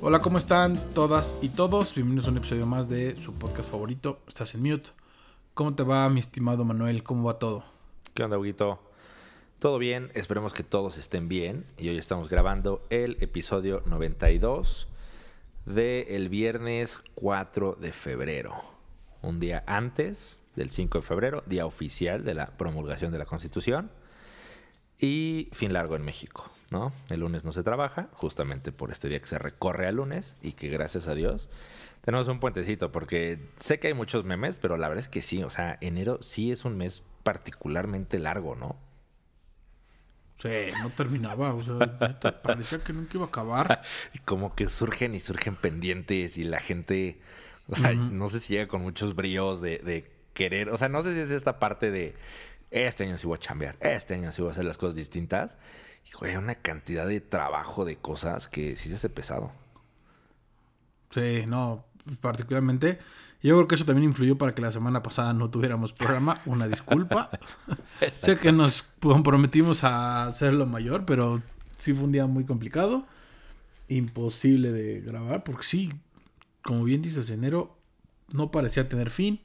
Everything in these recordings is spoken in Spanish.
Hola, ¿cómo están todas y todos? Bienvenidos a un episodio más de su podcast favorito. Estás en mute. ¿Cómo te va, mi estimado Manuel? ¿Cómo va todo? ¿Qué onda, Huguito? Todo bien, esperemos que todos estén bien. Y hoy estamos grabando el episodio 92 del viernes 4 de febrero. Un día antes del 5 de febrero, día oficial de la promulgación de la Constitución. Y fin largo en México, ¿no? El lunes no se trabaja, justamente por este día que se recorre al lunes y que gracias a Dios tenemos un puentecito, porque sé que hay muchos memes, pero la verdad es que sí, o sea, enero sí es un mes particularmente largo, ¿no? Sí, no terminaba, o sea, parecía que nunca iba a acabar. y como que surgen y surgen pendientes y la gente, o sea, no sé si llega con muchos bríos de, de querer, o sea, no sé si es esta parte de este año sí voy a chambear, este año sí voy a hacer las cosas distintas. Y, güey, una cantidad de trabajo, de cosas que sí se hace pesado. Sí, no, particularmente. Yo creo que eso también influyó para que la semana pasada no tuviéramos programa. Una disculpa. sé que nos comprometimos a hacerlo mayor, pero sí fue un día muy complicado. Imposible de grabar, porque sí, como bien dices, enero no parecía tener fin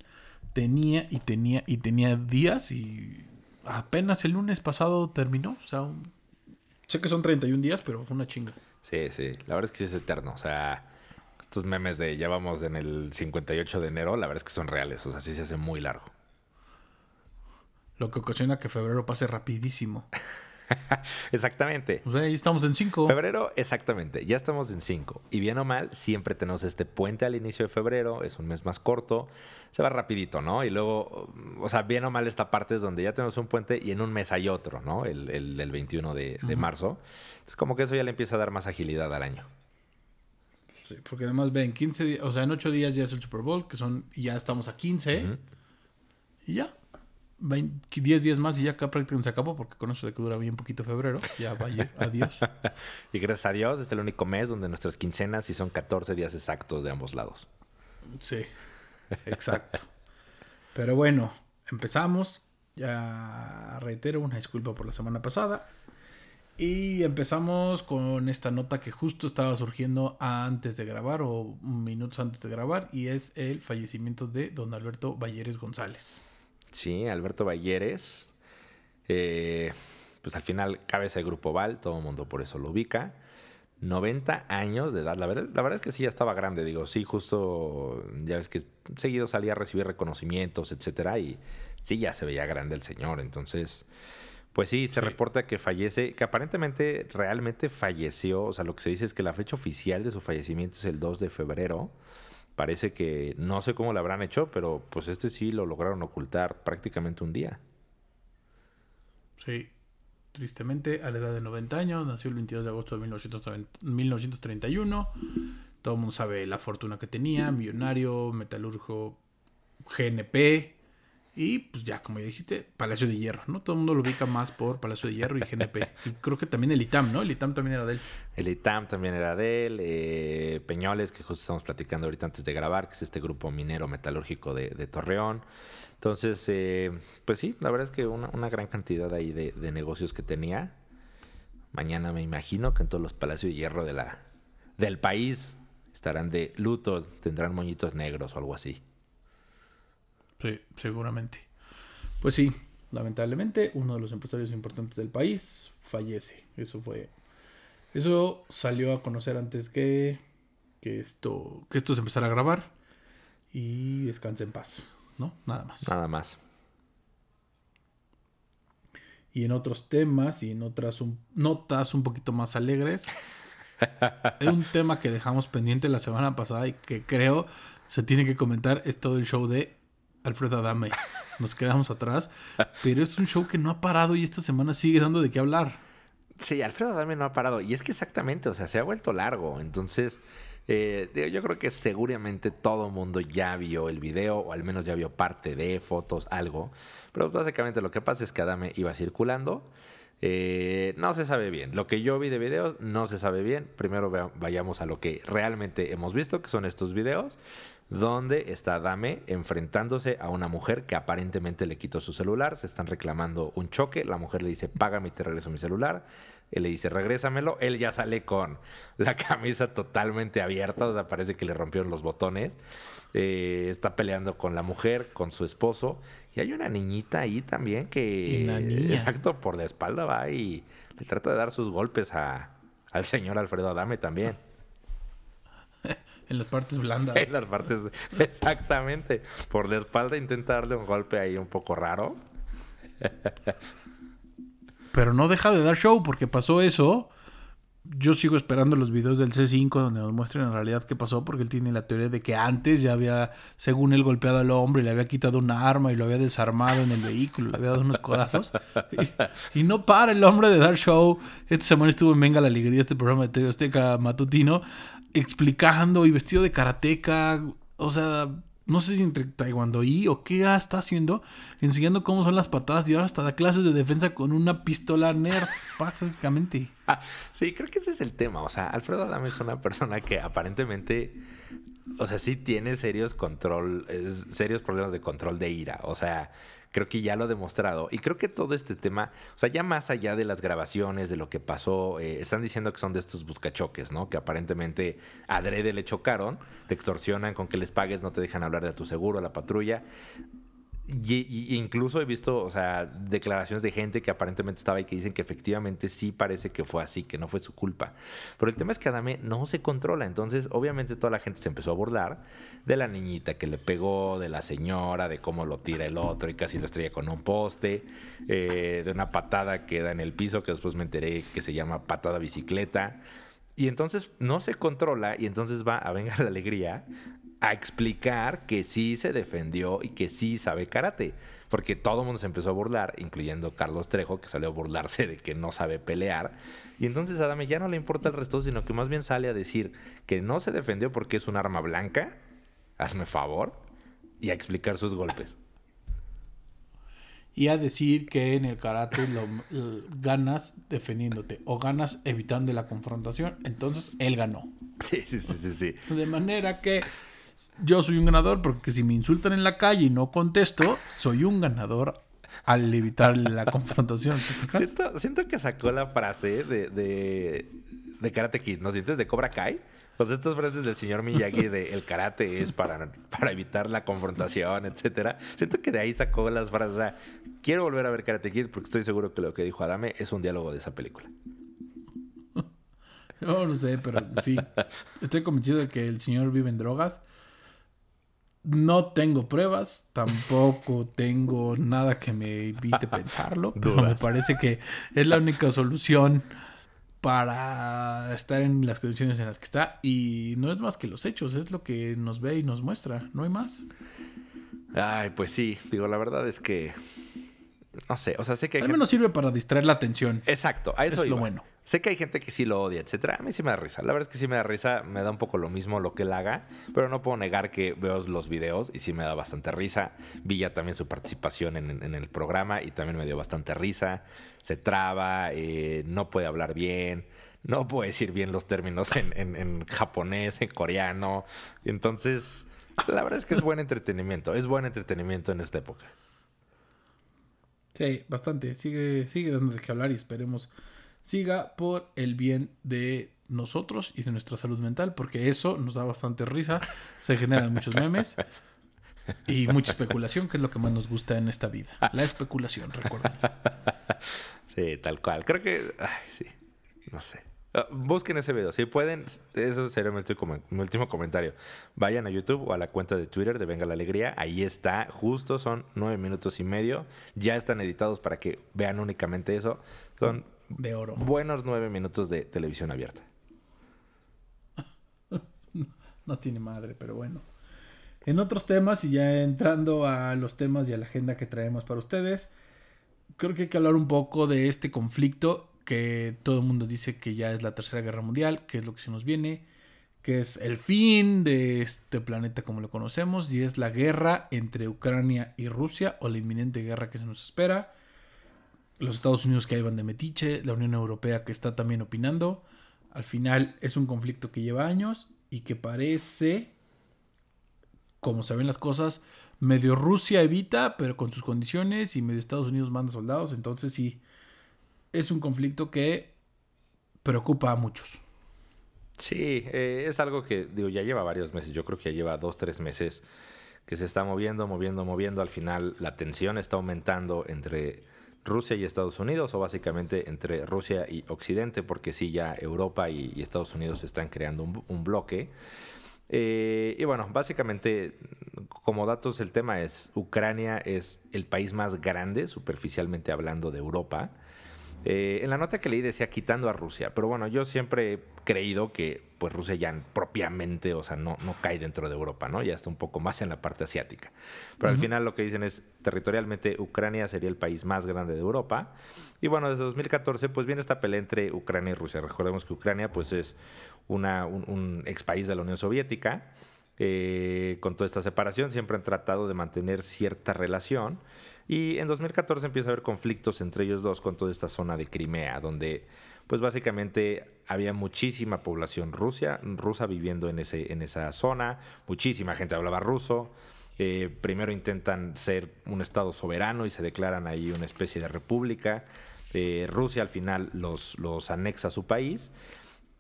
tenía y tenía y tenía días y apenas el lunes pasado terminó. O sea, sé que son 31 días, pero fue una chinga. Sí, sí, la verdad es que sí es eterno. O sea, estos memes de ya vamos en el 58 de enero, la verdad es que son reales. O sea, sí se hace muy largo. Lo que ocasiona que febrero pase rapidísimo. exactamente. O sea, ahí estamos en 5. Febrero, exactamente. Ya estamos en 5. Y bien o mal, siempre tenemos este puente al inicio de febrero. Es un mes más corto. Se va rapidito, ¿no? Y luego, o sea, bien o mal esta parte es donde ya tenemos un puente y en un mes hay otro, ¿no? El, el, 21 de, de marzo. Es como que eso ya le empieza a dar más agilidad al año. Sí, porque además ven, 15 días, o sea, en 8 días ya es el Super Bowl, que son, ya estamos a 15. Y ya, 10 días más y ya acá prácticamente se acabó, porque con eso de que dura bien poquito febrero, ya vaya, adiós. y gracias a Dios, es el único mes donde nuestras quincenas sí son 14 días exactos de ambos lados. Sí, exacto. Pero bueno, empezamos. Ya reitero una disculpa por la semana pasada. Y empezamos con esta nota que justo estaba surgiendo antes de grabar o minutos antes de grabar y es el fallecimiento de don Alberto Valleres González. Sí, Alberto Balleres. Eh, pues al final cabeza de Grupo Val, todo el mundo por eso lo ubica. 90 años de edad. La verdad, la verdad es que sí, ya estaba grande. Digo, sí, justo ya ves que seguido salía a recibir reconocimientos, etcétera. Y sí, ya se veía grande el señor. Entonces, pues sí, se reporta que fallece, que aparentemente realmente falleció. O sea, lo que se dice es que la fecha oficial de su fallecimiento es el 2 de febrero parece que no sé cómo lo habrán hecho, pero pues este sí lo lograron ocultar prácticamente un día. Sí, tristemente a la edad de 90 años, nació el 22 de agosto de 1931. Todo el mundo sabe la fortuna que tenía, millonario, metalurgo, GNP, y pues ya, como ya dijiste, Palacio de Hierro, ¿no? Todo el mundo lo ubica más por Palacio de Hierro y GNP. Y creo que también el ITAM, ¿no? El ITAM también era de él. El ITAM también era de él. Eh, Peñoles, que justo estamos platicando ahorita antes de grabar, que es este grupo minero metalúrgico de, Torreón. Entonces, eh, pues sí, la verdad es que una, gran cantidad ahí de, de, negocios que tenía. Mañana me imagino que en todos los Palacios de Hierro de la, del país estarán de luto, tendrán moñitos negros o algo así. Sí, seguramente. Pues sí, lamentablemente, uno de los empresarios importantes del país fallece. Eso fue. Eso salió a conocer antes que, que, esto, que esto se empezara a grabar. Y descanse en paz, ¿no? Nada más. Nada más. Y en otros temas y en otras notas un poquito más alegres. Hay un tema que dejamos pendiente la semana pasada y que creo se tiene que comentar. Es todo el show de Alfredo Adame. Nos quedamos atrás. Pero es un show que no ha parado y esta semana sigue dando de qué hablar. Sí, Alfredo Adame no ha parado. Y es que exactamente, o sea, se ha vuelto largo. Entonces, eh, yo creo que seguramente todo mundo ya vio el video, o al menos ya vio parte de fotos, algo. Pero básicamente lo que pasa es que Adame iba circulando. Eh, no se sabe bien. Lo que yo vi de videos no se sabe bien. Primero vayamos a lo que realmente hemos visto, que son estos videos. Donde está Dame enfrentándose a una mujer que aparentemente le quitó su celular, se están reclamando un choque, la mujer le dice, págame y te regreso mi celular, él le dice, regrésamelo, él ya sale con la camisa totalmente abierta, o sea, parece que le rompieron los botones, eh, está peleando con la mujer, con su esposo, y hay una niñita ahí también que, exacto, por la espalda va y le trata de dar sus golpes a, al señor Alfredo Adame también. En las partes blandas. En las partes, exactamente. Por la espalda intenta darle un golpe ahí un poco raro. Pero no deja de dar show porque pasó eso. Yo sigo esperando los videos del C5 donde nos muestren en realidad qué pasó porque él tiene la teoría de que antes ya había, según él, golpeado al hombre y le había quitado una arma y lo había desarmado en el vehículo, le había dado unos codazos. Y, no para el hombre de dar show. Esta semana estuvo en Venga la Alegría, este programa de TV Azteca matutino, explicando y vestido de karateca, o sea, no sé si entre taekwondo y o qué está haciendo, enseñando cómo son las patadas y ahora hasta da clases de defensa con una pistola nerd, prácticamente. sí, creo que ese es el tema. O sea, Alfredo Adame es una persona que aparentemente, o sea, sí tiene serios control, serios problemas de control de ira. O sea, creo que ya lo ha demostrado. Y creo que todo este tema, o sea, ya más allá de las grabaciones, de lo que pasó, eh, están diciendo que son de estos buscachoques, ¿no? Que aparentemente adrede le chocaron, te extorsionan con que les pagues, no te dejan hablar de tu seguro, la patrulla. Y, incluso he visto, o sea, declaraciones de gente que aparentemente estaba ahí que dicen que efectivamente sí parece que fue así, que no fue su culpa. Pero el tema es que Adame no se controla. Entonces, obviamente, toda la gente se empezó a burlar de la niñita que le pegó, de la señora, de cómo lo tira el otro y casi lo estrella con un poste, eh, de una patada que da en el piso, que después me enteré que se llama patada bicicleta. Y entonces no se controla y entonces va a venga la alegría a explicar que sí se defendió y que sí sabe karate. Porque todo el mundo se empezó a burlar, incluyendo Carlos Trejo, que salió a burlarse de que no sabe pelear. Y entonces a Adame ya no le importa el resto, sino que más bien sale a decir que no se defendió porque es un arma blanca. Hazme favor. Y a explicar sus golpes. Y a decir que en el karate lo, ganas defendiéndote o ganas evitando la confrontación. Entonces él ganó. Sí, sí, sí, sí. sí. De manera que yo soy un ganador porque si me insultan en la calle y no contesto, soy un ganador al evitar la confrontación. Siento, que sacó la frase de, de, Karate Kid, ¿no sientes? De Cobra Kai. Pues estas frases del señor Miyagi de el karate es para, para evitar la confrontación, etcétera. Siento que de ahí sacó las frases. O sea, quiero volver a ver Karate Kid porque estoy seguro que lo que dijo Adame es un diálogo de esa película. No, no sé, pero sí. Estoy convencido de que el señor vive en drogas no tengo pruebas, tampoco tengo nada que me evite pensarlo, pero me parece que es la única solución para estar en las condiciones en las que está y no es más que los hechos, es lo que nos ve y nos muestra, no hay más. Ay, pues sí, digo, la verdad es que no sé, o sea, sé que hay Al menos sirve para distraer la atención. Exacto, a eso es lo bueno. Sé que hay gente que sí lo odia, etcétera. A mí sí me da risa. La verdad es que sí me da risa, me da un poco lo mismo lo que él haga, pero no puedo negar que veo los videos y sí me da bastante risa. Vi ya también su participación en, el programa y también me dio bastante risa. Se traba, eh, no puede hablar bien, no puede decir bien los términos en, japonés, en coreano. Entonces, la verdad es que es buen entretenimiento, es buen entretenimiento en esta época. Bastante. Sigue, sigue dándose que hablar y esperemos siga por el bien de nosotros y de nuestra salud mental, porque eso nos da bastante risa, se generan muchos memes y mucha especulación, que es lo que más nos gusta en esta vida. La especulación, recuerden. Sí, tal cual. Creo que, ay, sí, no sé. Ah, busquen ese video. Si pueden, eso sería mi último, comentario. Vayan a YouTube o a la cuenta de Twitter de Venga la Alegría. Ahí está. Justo son nueve minutos y medio. Ya están editados para que vean únicamente eso. Son de oro. Buenos nueve minutos de televisión abierta. no tiene madre, pero bueno. En otros temas, y ya entrando a los temas y a la agenda que traemos para ustedes, creo que hay que hablar un poco de este conflicto que todo el mundo dice que ya es la tercera guerra mundial, que es lo que se nos viene, que es el fin de este planeta como lo conocemos, y es la guerra entre Ucrania y Rusia, o la inminente guerra que se nos espera los Estados Unidos que ahí van de metiche, la Unión Europea que está también opinando. Al final es un conflicto que lleva años y que parece como se ven las cosas, medio Rusia evita, pero con sus condiciones, y medio Estados Unidos manda soldados. Entonces sí, es un conflicto que preocupa a muchos. Sí, eh, es algo que digo, ya lleva varios meses, yo creo que ya lleva dos, tres meses que se está moviendo, moviendo, moviendo. Al final la tensión está aumentando entre Rusia y Estados Unidos, o básicamente entre Rusia y Occidente, porque sí, ya Europa y, Estados Unidos están creando un, bloque. Eh, y bueno, básicamente, como datos, el tema es, Ucrania es el país más grande, superficialmente hablando, de Europa. Eh, en la nota que leí decía quitando a Rusia, pero bueno, yo siempre he creído que pues Rusia ya propiamente, o sea, no, no cae dentro de Europa, ¿no? Ya está un poco más en la parte asiática. Pero al final lo que dicen es, territorialmente Ucrania sería el país más grande de Europa. Y bueno, desde 2014 pues viene esta pelea entre Ucrania y Rusia. Recordemos que Ucrania pues es una, un, ex país de la Unión Soviética. Eh, con toda esta separación siempre han tratado de mantener cierta relación. Y en 2014 empieza a haber conflictos entre ellos dos con toda esta zona de Crimea, donde pues básicamente había muchísima población rusa, rusa viviendo en, ese, en esa zona, muchísima gente hablaba ruso. Eh, primero intentan ser un estado soberano y se declaran ahí una especie de república. Eh, Rusia al final los, los anexa a su país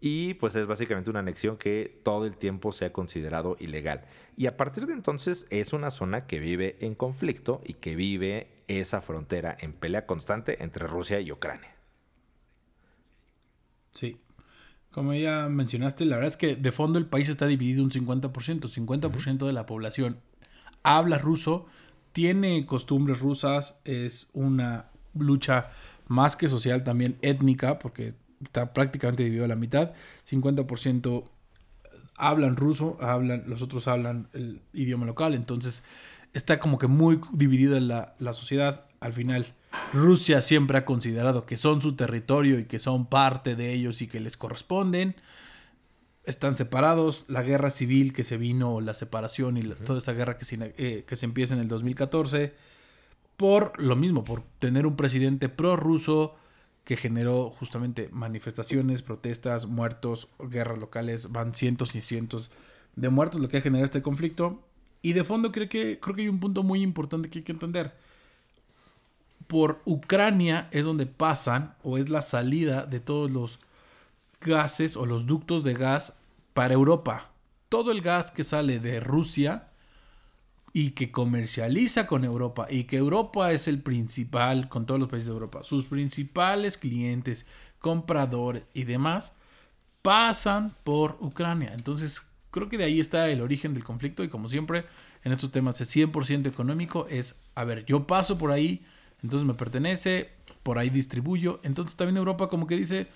y pues es básicamente una anexión que todo el tiempo se ha considerado ilegal. Y a partir de entonces es una zona que vive en conflicto y que vive esa frontera en pelea constante entre Rusia y Ucrania. Sí. Como ya mencionaste, la verdad es que de fondo el país está dividido un 50%. 50% de la población habla ruso, tiene costumbres rusas, es una lucha más que social, también étnica, porque está prácticamente dividido a la mitad. 50% hablan ruso, hablan, los otros hablan el idioma local. Entonces está como que muy dividida la, la sociedad. Al final, Rusia siempre ha considerado que son su territorio y que son parte de ellos y que les corresponden. Están separados. La guerra civil que se vino, la separación y toda esta guerra que se, eh, que se empieza en el 2014. Por lo mismo, por tener un presidente prorruso que generó justamente manifestaciones, protestas, muertos, guerras locales, van cientos y cientos de muertos, lo que ha generado este conflicto. Y de fondo creo que, creo que hay un punto muy importante que hay que entender. Por Ucrania es donde pasan o es la salida de todos los gases o los ductos de gas para Europa. Todo el gas que sale de Rusia y que comercializa con Europa y que Europa es el principal, con todos los países de Europa, sus principales clientes, compradores y demás, pasan por Ucrania. Entonces, creo que de ahí está el origen del conflicto y como siempre, en estos temas es 100% económico, es, a ver, yo paso por ahí, entonces me pertenece, por ahí distribuyo. Entonces también Europa como que dice,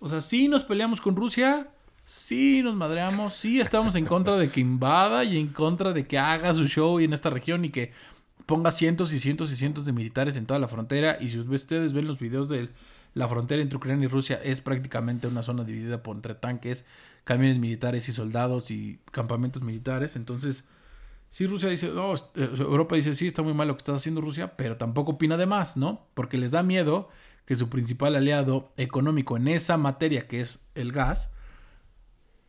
o sea, si nos peleamos con Rusia, sí nos madreamos, sí estamos en contra de que invada y en contra de que haga su show en esta región y que ponga cientos y cientos y cientos de militares en toda la frontera. Y si ustedes ven los videos de la frontera entre Ucrania y Rusia, es prácticamente una zona dividida por entre tanques, camiones militares y soldados y campamentos militares. Entonces, si Rusia dice, no, eh, Europa dice, sí, está muy mal lo que está haciendo Rusia, pero tampoco opina de más, ¿no? Porque les da miedo que su principal aliado económico en esa materia, que es el gas,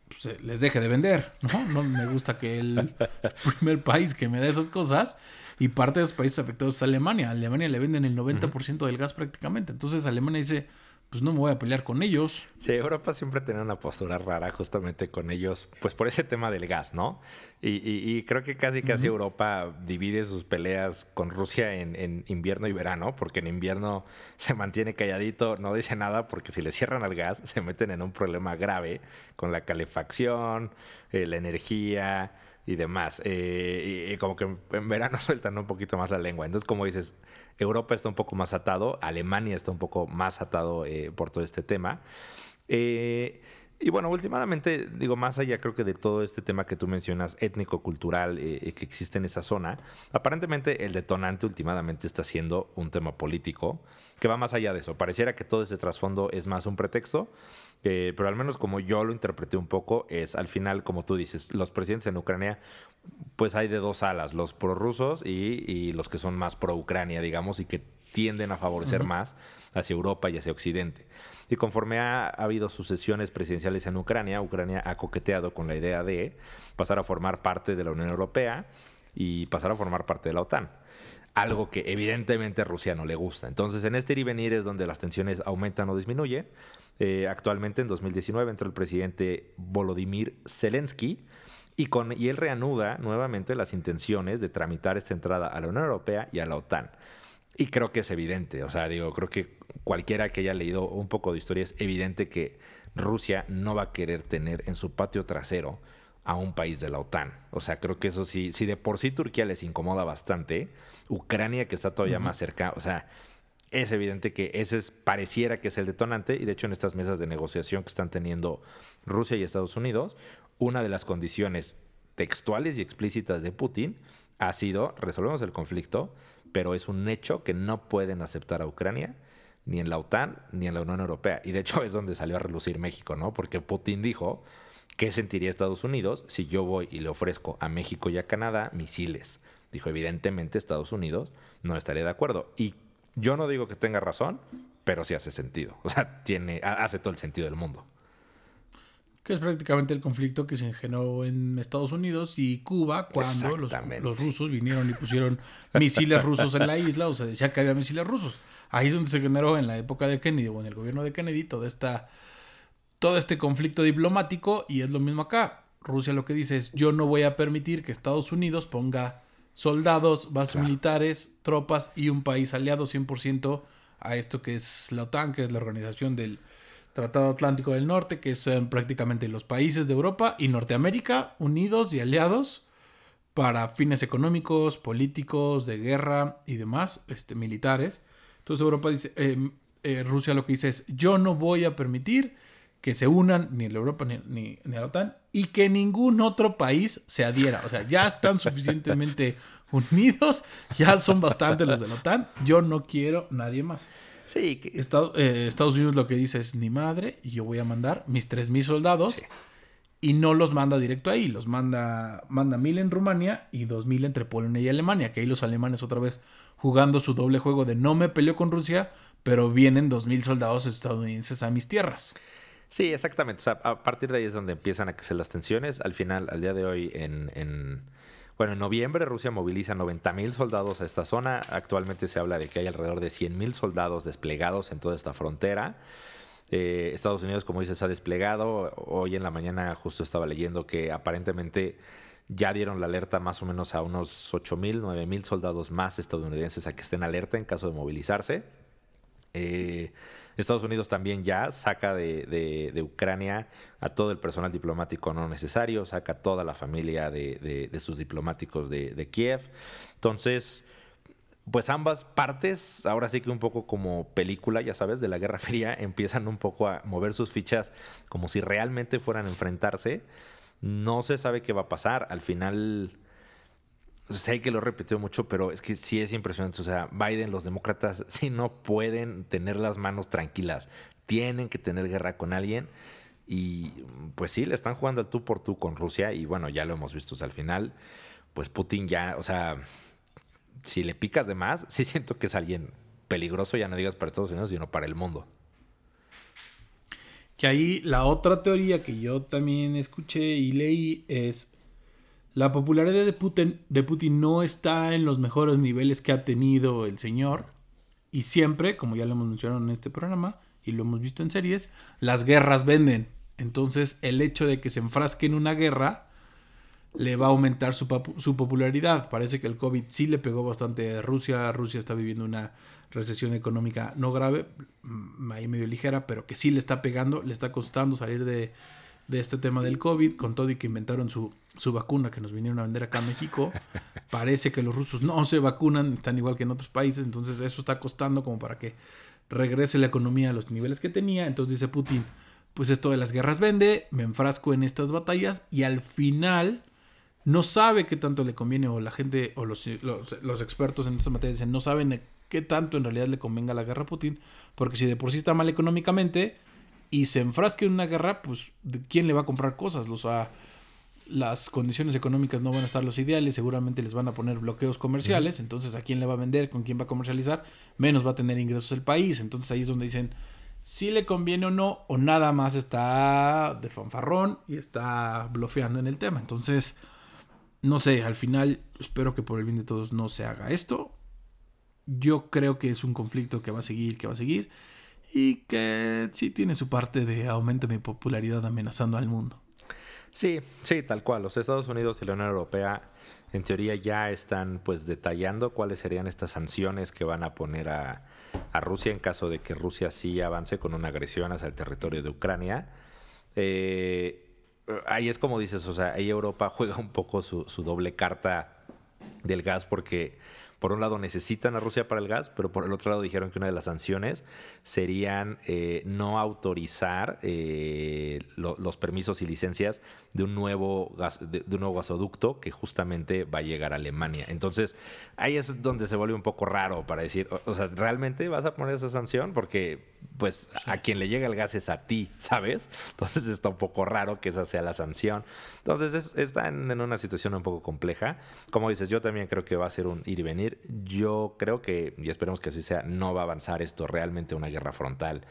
pues, les deje de vender, ¿no? No me gusta que el primer país que me da esas cosas y parte de los países afectados es Alemania. A Alemania le venden el 90% del gas prácticamente. Entonces Alemania dice, pues no me voy a pelear con ellos. Sí, Europa siempre tiene una postura rara justamente con ellos, pues por ese tema del gas, ¿no? Y, creo que casi casi Europa divide sus peleas con Rusia en, invierno y verano, porque en invierno se mantiene calladito, no dice nada, porque si le cierran al gas se meten en un problema grave con la calefacción, eh, la energía y demás. Eh, y, como que en verano sueltan un poquito más la lengua. Entonces, como dices, Europa está un poco más atado, Alemania está un poco más atado eh, por todo este tema. Eh, y bueno, últimamente, digo, más allá creo que de todo este tema que tú mencionas, étnico-cultural que existe en esa zona, aparentemente el detonante últimamente está siendo un tema político que va más allá de eso. Pareciera que todo ese trasfondo es más un pretexto, pero al menos como yo lo interpreté un poco, es al final, como tú dices, los presidentes en Ucrania, pues hay de dos alas, los prorrusos y, y los que son más pro-Ucrania, digamos, y que tienden a favorecer más hacia Europa y hacia Occidente. Y conforme ha, habido sucesiones presidenciales en Ucrania, Ucrania ha coqueteado con la idea de pasar a formar parte de la Unión Europea y pasar a formar parte de la OTAN. Algo que evidentemente a Rusia no le gusta. Entonces, en este ir y venir es donde las tensiones aumentan o disminuyen. Eh, actualmente, en 2019, entró el presidente Volodymyr Zelensky y, con, y él reanuda nuevamente las intenciones de tramitar esta entrada a la Unión Europea y a la OTAN. Y creo que es evidente, o sea, digo, creo que cualquiera que haya leído un poco de historia es evidente que Rusia no va a querer tener en su patio trasero a un país de la OTAN. O sea, creo que eso sí, si de por sí Turquía les incomoda bastante, Ucrania que está todavía más cerca, o sea, es evidente que ese es, pareciera que es el detonante y de hecho en estas mesas de negociación que están teniendo Rusia y Estados Unidos, una de las condiciones textuales y explícitas de Putin ha sido resolvemos el conflicto, pero es un hecho que no pueden aceptar a Ucrania ni en la OTAN ni en la Unión Europea. Y de hecho es donde salió a relucir México, ¿no? Porque Putin dijo, ¿qué sentiría Estados Unidos si yo voy y le ofrezco a México y a Canadá misiles? Dijo, evidentemente Estados Unidos no estaría de acuerdo. Y yo no digo que tenga razón, pero sí hace sentido. O sea, tiene, hace todo el sentido del mundo que es prácticamente el conflicto que se generó en Estados Unidos y Cuba cuando los, los, rusos vinieron y pusieron misiles rusos en la isla, o se decía que había misiles rusos. Ahí es donde se generó en la época de Kennedy o en el gobierno de Kennedy toda esta, todo este conflicto diplomático y es lo mismo acá. Rusia lo que dice es yo no voy a permitir que Estados Unidos ponga soldados, bases militares, tropas y un país aliado 100% a esto que es la OTAN, que es la organización del Tratado Atlántico del Norte, que son prácticamente los países de Europa y Norteamérica unidos y aliados para fines económicos, políticos, de guerra y demás, este, militares. Entonces Europa dice, em, eh, Rusia lo que dice es, yo no voy a permitir que se unan ni la Europa ni, ni, ni, la OTAN y que ningún otro país se adhiera. O sea, ya están suficientemente unidos, ya son bastantes los de la OTAN, yo no quiero nadie más. Sí. Que... Eh, Estados, Unidos lo que dice es, ni madre, y yo voy a mandar mis 3.000 soldados. Y no los manda directo ahí, los manda, manda 1.000 en Rumania y 2.000 entre Polonia y Alemania, que ahí los alemanes otra vez jugando su doble juego de no me peleó con Rusia, pero vienen 2.000 soldados estadounidenses a mis tierras. Sí, exactamente. O sea, a partir de ahí es donde empiezan a crecer las tensiones. Al final, al día de hoy, en bueno, en noviembre Rusia moviliza 90.000 soldados a esta zona. Actualmente se habla de que hay alrededor de 100.000 soldados desplegados en toda esta frontera. Eh, Estados Unidos, como dices, ha desplegado. Hoy en la mañana justo estaba leyendo que aparentemente ya dieron la alerta más o menos a unos 8.000, 9.000 soldados más estadounidenses a que estén alerta en caso de movilizarse. Eh, Estados Unidos también ya saca de, Ucrania a todo el personal diplomático no necesario, saca toda la familia de, sus diplomáticos de, Kiev. Entonces, pues ambas partes, ahora sí que un poco como película, ya sabes, de la Guerra Fría, empiezan un poco a mover sus fichas como si realmente fueran a enfrentarse. No se sabe qué va a pasar. Al final sé que lo he repetido mucho, pero es que sí es impresionante. O sea, Biden, los demócratas, sí no pueden tener las manos tranquilas. Tienen que tener guerra con alguien. Y pues sí, le están jugando al tú por tú con Rusia. Y bueno, ya lo hemos visto. al final, pues Putin ya, o sea, si le picas de más, sí siento que es alguien peligroso, ya no digas para Estados Unidos, sino para el mundo. Que ahí la otra teoría que yo también escuché y leí es la popularidad de Putin, de Putin no está en los mejores niveles que ha tenido el señor. Y siempre, como ya lo hemos mencionado en este programa y lo hemos visto en series, las guerras venden. Entonces, el hecho de que se enfrasque en una guerra le va a aumentar su, su, popularidad. Parece que el COVID sí le pegó bastante a Rusia. Rusia está viviendo una recesión económica no grave, ahí medio ligera, pero que sí le está pegando, le está costando salir de, de este tema del COVID, con todo y que inventaron su, su vacuna que nos vinieron a vender acá a México. Parece que los rusos no se vacunan, están igual que en otros países, entonces eso está costando como para que regrese la economía a los niveles que tenía. Entonces dice Putin, pues esto de las guerras vende, me enfrasco en estas batallas y al final no sabe qué tanto le conviene o la gente o los, los, expertos en esta materia dicen no saben qué tanto en realidad le convenga la guerra a Putin, porque si de por sí está mal económicamente, y se enfrasque en una guerra, pues ¿quién le va a comprar cosas? O sea, las condiciones económicas no van a estar los ideales, seguramente les van a poner bloqueos comerciales, entonces a quién le va a vender, con quién va a comercializar, menos va a tener ingresos el país, entonces ahí es donde dicen si le conviene o no, o nada más está de fanfarrón y está bloqueando en el tema. Entonces, no sé, al final espero que por el bien de todos no se haga esto. Yo creo que es un conflicto que va a seguir, que va a seguir y que sí tiene su parte de aumento de mi popularidad amenazando al mundo. Sí, sí, tal cual. Los Estados Unidos y la Unión Europea en teoría ya están pues detallando cuáles serían estas sanciones que van a poner a, Rusia en caso de que Rusia sí avance con una agresión hacia el territorio de Ucrania. Eh, ahí es como dices, o sea, ahí Europa juega un poco su, su doble carta del gas porque por un lado necesitan a Rusia para el gas, pero por el otro lado dijeron que una de las sanciones serían eh, no autorizar eh, los permisos y licencias de un, nuevo gas, de, un nuevo gasoducto que justamente va a llegar a Alemania. Entonces, ahí es donde se vuelve un poco raro para decir, o, sea, ¿realmente vas a poner esa sanción? Porque, pues, a quien le llega el gas es a ti, ¿sabes? Entonces está un poco raro que esa sea la sanción. Entonces, están en una situación un poco compleja. Como dices, yo también creo que va a ser un ir y venir yo creo que, y esperemos que así sea, no va a avanzar esto realmente una guerra frontal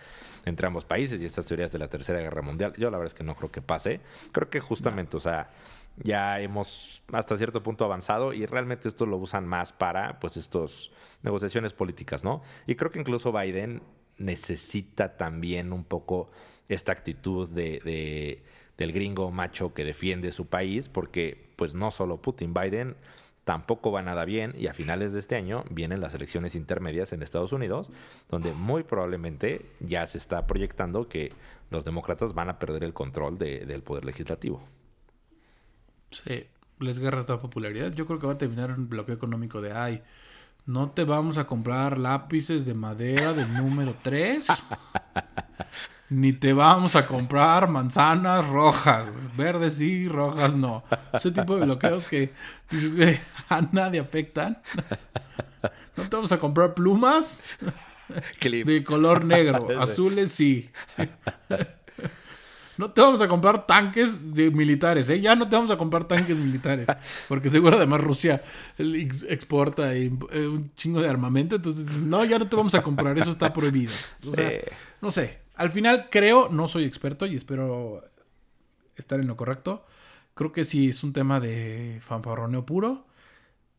entre ambos países y estas teorías de la Tercera Guerra Mundial. Yo la verdad es que no creo que pase. Creo que justamente, o sea, ya hemos hasta cierto punto avanzado y realmente esto lo usan más para pues estos negociaciones políticas, ¿no? Y creo que incluso Biden necesita también un poco esta actitud de, del gringo macho que defiende su país, porque pues no solo Putin, Biden tampoco va nada bien y a finales de este año vienen las elecciones intermedias en Estados Unidos, donde muy probablemente ya se está proyectando que los demócratas van a perder el control del poder legislativo. Sí, les guerra esta popularidad. Yo creo que va a terminar un bloqueo económico de, ay, no te vamos a comprar lápices de madera del número 3. ni te vamos a comprar manzanas rojas, verdes sí, rojas no. Ese tipo de bloqueos que a nadie afectan. No te vamos a comprar plumas de color negro, azules sí. No te vamos a comprar tanques de militares, ¿eh? Ya no te vamos a comprar tanques militares. Porque seguro además Rusia exporta eh, un chingo de armamento. Entonces, no, ya no te vamos a comprar, eso está prohibido. no sé, al final creo, no soy experto y espero estar en lo correcto. Creo que sí es un tema de fanfarroneo puro.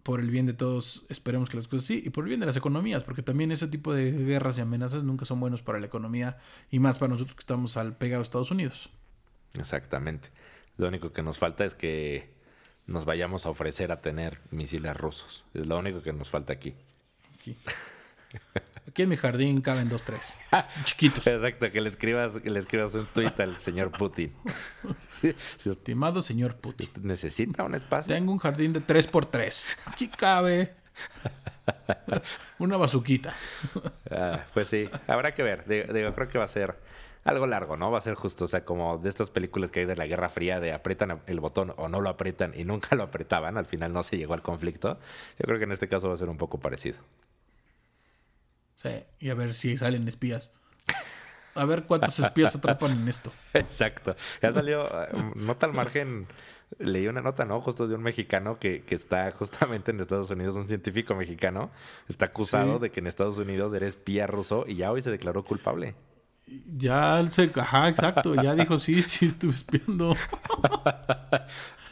Por el bien de todos, esperemos que las cosas sí. Y por el bien de las economías, porque también ese tipo de guerras y amenazas nunca son buenos para la economía y más para nosotros que estamos al pegado a Estados Unidos. Exactamente. Lo único que nos falta es que nos vayamos a ofrecer a tener misiles rusos. Es lo único que nos falta aquí. aquí. Aquí en mi jardín caben dos, tres. Chiquitos. Exacto, que le escribas, que le escribas un tuit al señor Putin. Estimado señor Putin. ¿Necesita un espacio? Tengo un jardín de tres por tres. Aquí cabe una bazuquita. Ah, pues sí, habrá que ver. Digo, creo que va a ser algo largo, ¿no? Va a ser justo, o sea, como de estas películas que hay de la Guerra Fría, de apretan el botón o no lo apretan y nunca lo apretaban, al final no se llegó al conflicto. Yo creo que en este caso va a ser un poco parecido y a ver si salen espías. A ver cuántos espías atrapan en esto. Exacto. Ya salió, eh, nota al margen, leí una nota, ¿no? Justo de un mexicano que, que está justamente en Estados Unidos, un científico mexicano, está acusado de que en Estados Unidos era espía ruso y ya hoy se declaró culpable. Ya se, ajá, exacto, ya dijo sí, sí estuve espiando.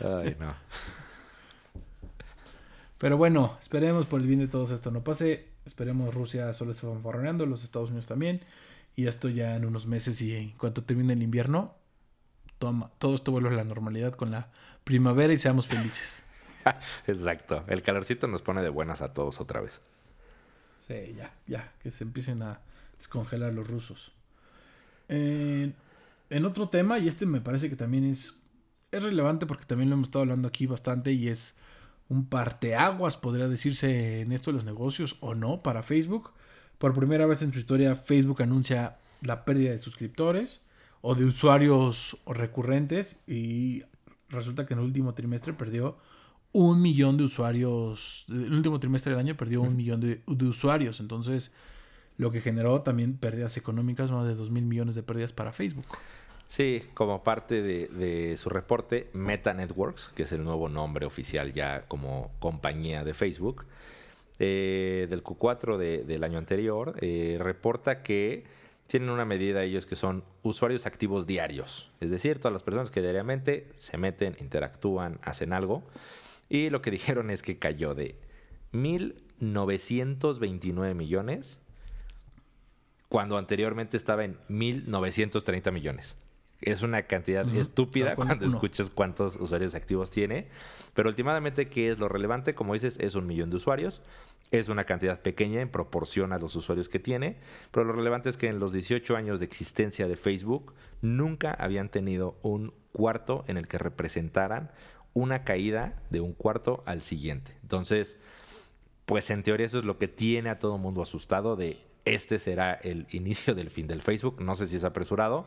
Ay, no. Pero bueno, esperemos por el bien de todos esto no pase. Esperemos Rusia solo esté fanfarroneando, los Estados Unidos también. Y esto ya en unos meses y en cuanto termine el invierno, toma, todo esto vuelve a la normalidad con la primavera y seamos felices. Exacto. El calorcito nos pone de buenas a todos otra vez. Sí, ya, ya. Que se empiecen a descongelar los rusos. en otro tema, y este me parece que también es, es relevante porque también lo hemos estado hablando aquí bastante y es un parteaguas, podría decirse, en esto de los negocios o no para Facebook. Por primera vez en su historia, Facebook anuncia la pérdida de suscriptores o de usuarios recurrentes y resulta que en el último trimestre perdió un millón de usuarios, en el último trimestre del año perdió un millón de, usuarios, entonces lo que generó también pérdidas económicas, más de dos mil millones de pérdidas para Facebook. Sí, como parte de, su reporte, Meta Networks, que es el nuevo nombre oficial ya como compañía de Facebook, eh, del Q4 del año anterior, eh, reporta que tienen una medida ellos que son usuarios activos diarios, es decir, todas las personas que diariamente se meten, interactúan, hacen algo. Y lo que dijeron es que cayó de 1.929 millones cuando anteriormente estaba en 1.930 millones. Es una cantidad estúpida cuando escuchas cuántos usuarios activos tiene. Pero últimamente, ¿qué es lo relevante? Como dices, es un millón de usuarios. Es una cantidad pequeña en proporción a los usuarios que tiene. Pero lo relevante es que en los 18 años de existencia de Facebook, nunca habían tenido un cuarto en el que representaran una caída de un cuarto al siguiente. Entonces, pues en teoría eso es lo que tiene a todo el mundo asustado de este será el inicio del fin del Facebook. No sé si es apresurado,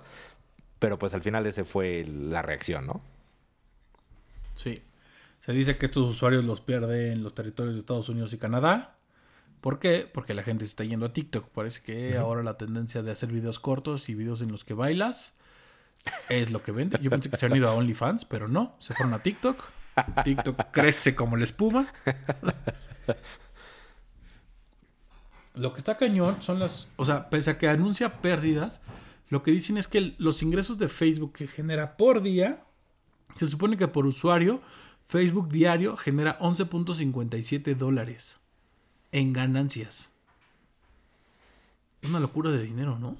pero pues al final ese fue la reacción, ¿no? Sí. Se dice que estos usuarios los pierde en los territorios de Estados Unidos y Canadá. ¿Por qué? Porque la gente se está yendo a TikTok. Parece que ahora la tendencia de hacer videos cortos y videos en los que bailas es lo que vende. Yo pensé que se han ido a OnlyFans, pero no. Se fueron a TikTok. TikTok crece como la espuma. Lo que está cañón son las. O sea, pese a que anuncia pérdidas, lo que dicen es que los ingresos de Facebook que genera por día, se supone que por usuario, Facebook diario genera 11.57 dólares en ganancias. Es una locura de dinero, ¿no?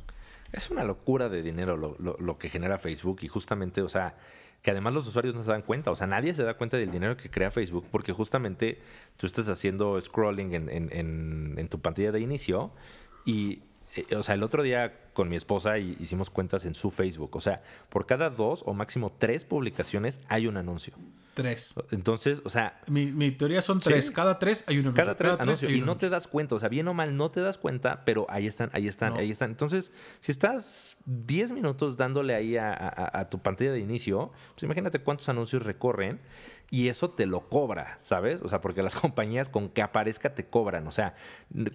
Es una locura de dinero lo, que genera Facebook y justamente, o sea, que además los usuarios no se dan cuenta, o sea, nadie se da cuenta del dinero que crea Facebook porque justamente tú estás haciendo scrolling en tu pantalla de inicio y o sea, el otro día con mi esposa hicimos cuentas en su Facebook. O sea, por cada dos o máximo tres publicaciones hay un anuncio. Tres. Entonces, o sea. Mi, teoría son tres. Cada tres hay un anuncio. Cada tres, anuncio. y no te das cuenta. O sea, bien o mal, no te das cuenta, pero ahí están, ahí están, ahí están. Entonces, si estás 10 minutos dándole ahí a, a tu pantalla de inicio, pues imagínate cuántos anuncios recorren y eso te lo cobra, ¿sabes? O sea, porque las compañías con que aparezca te cobran. O sea,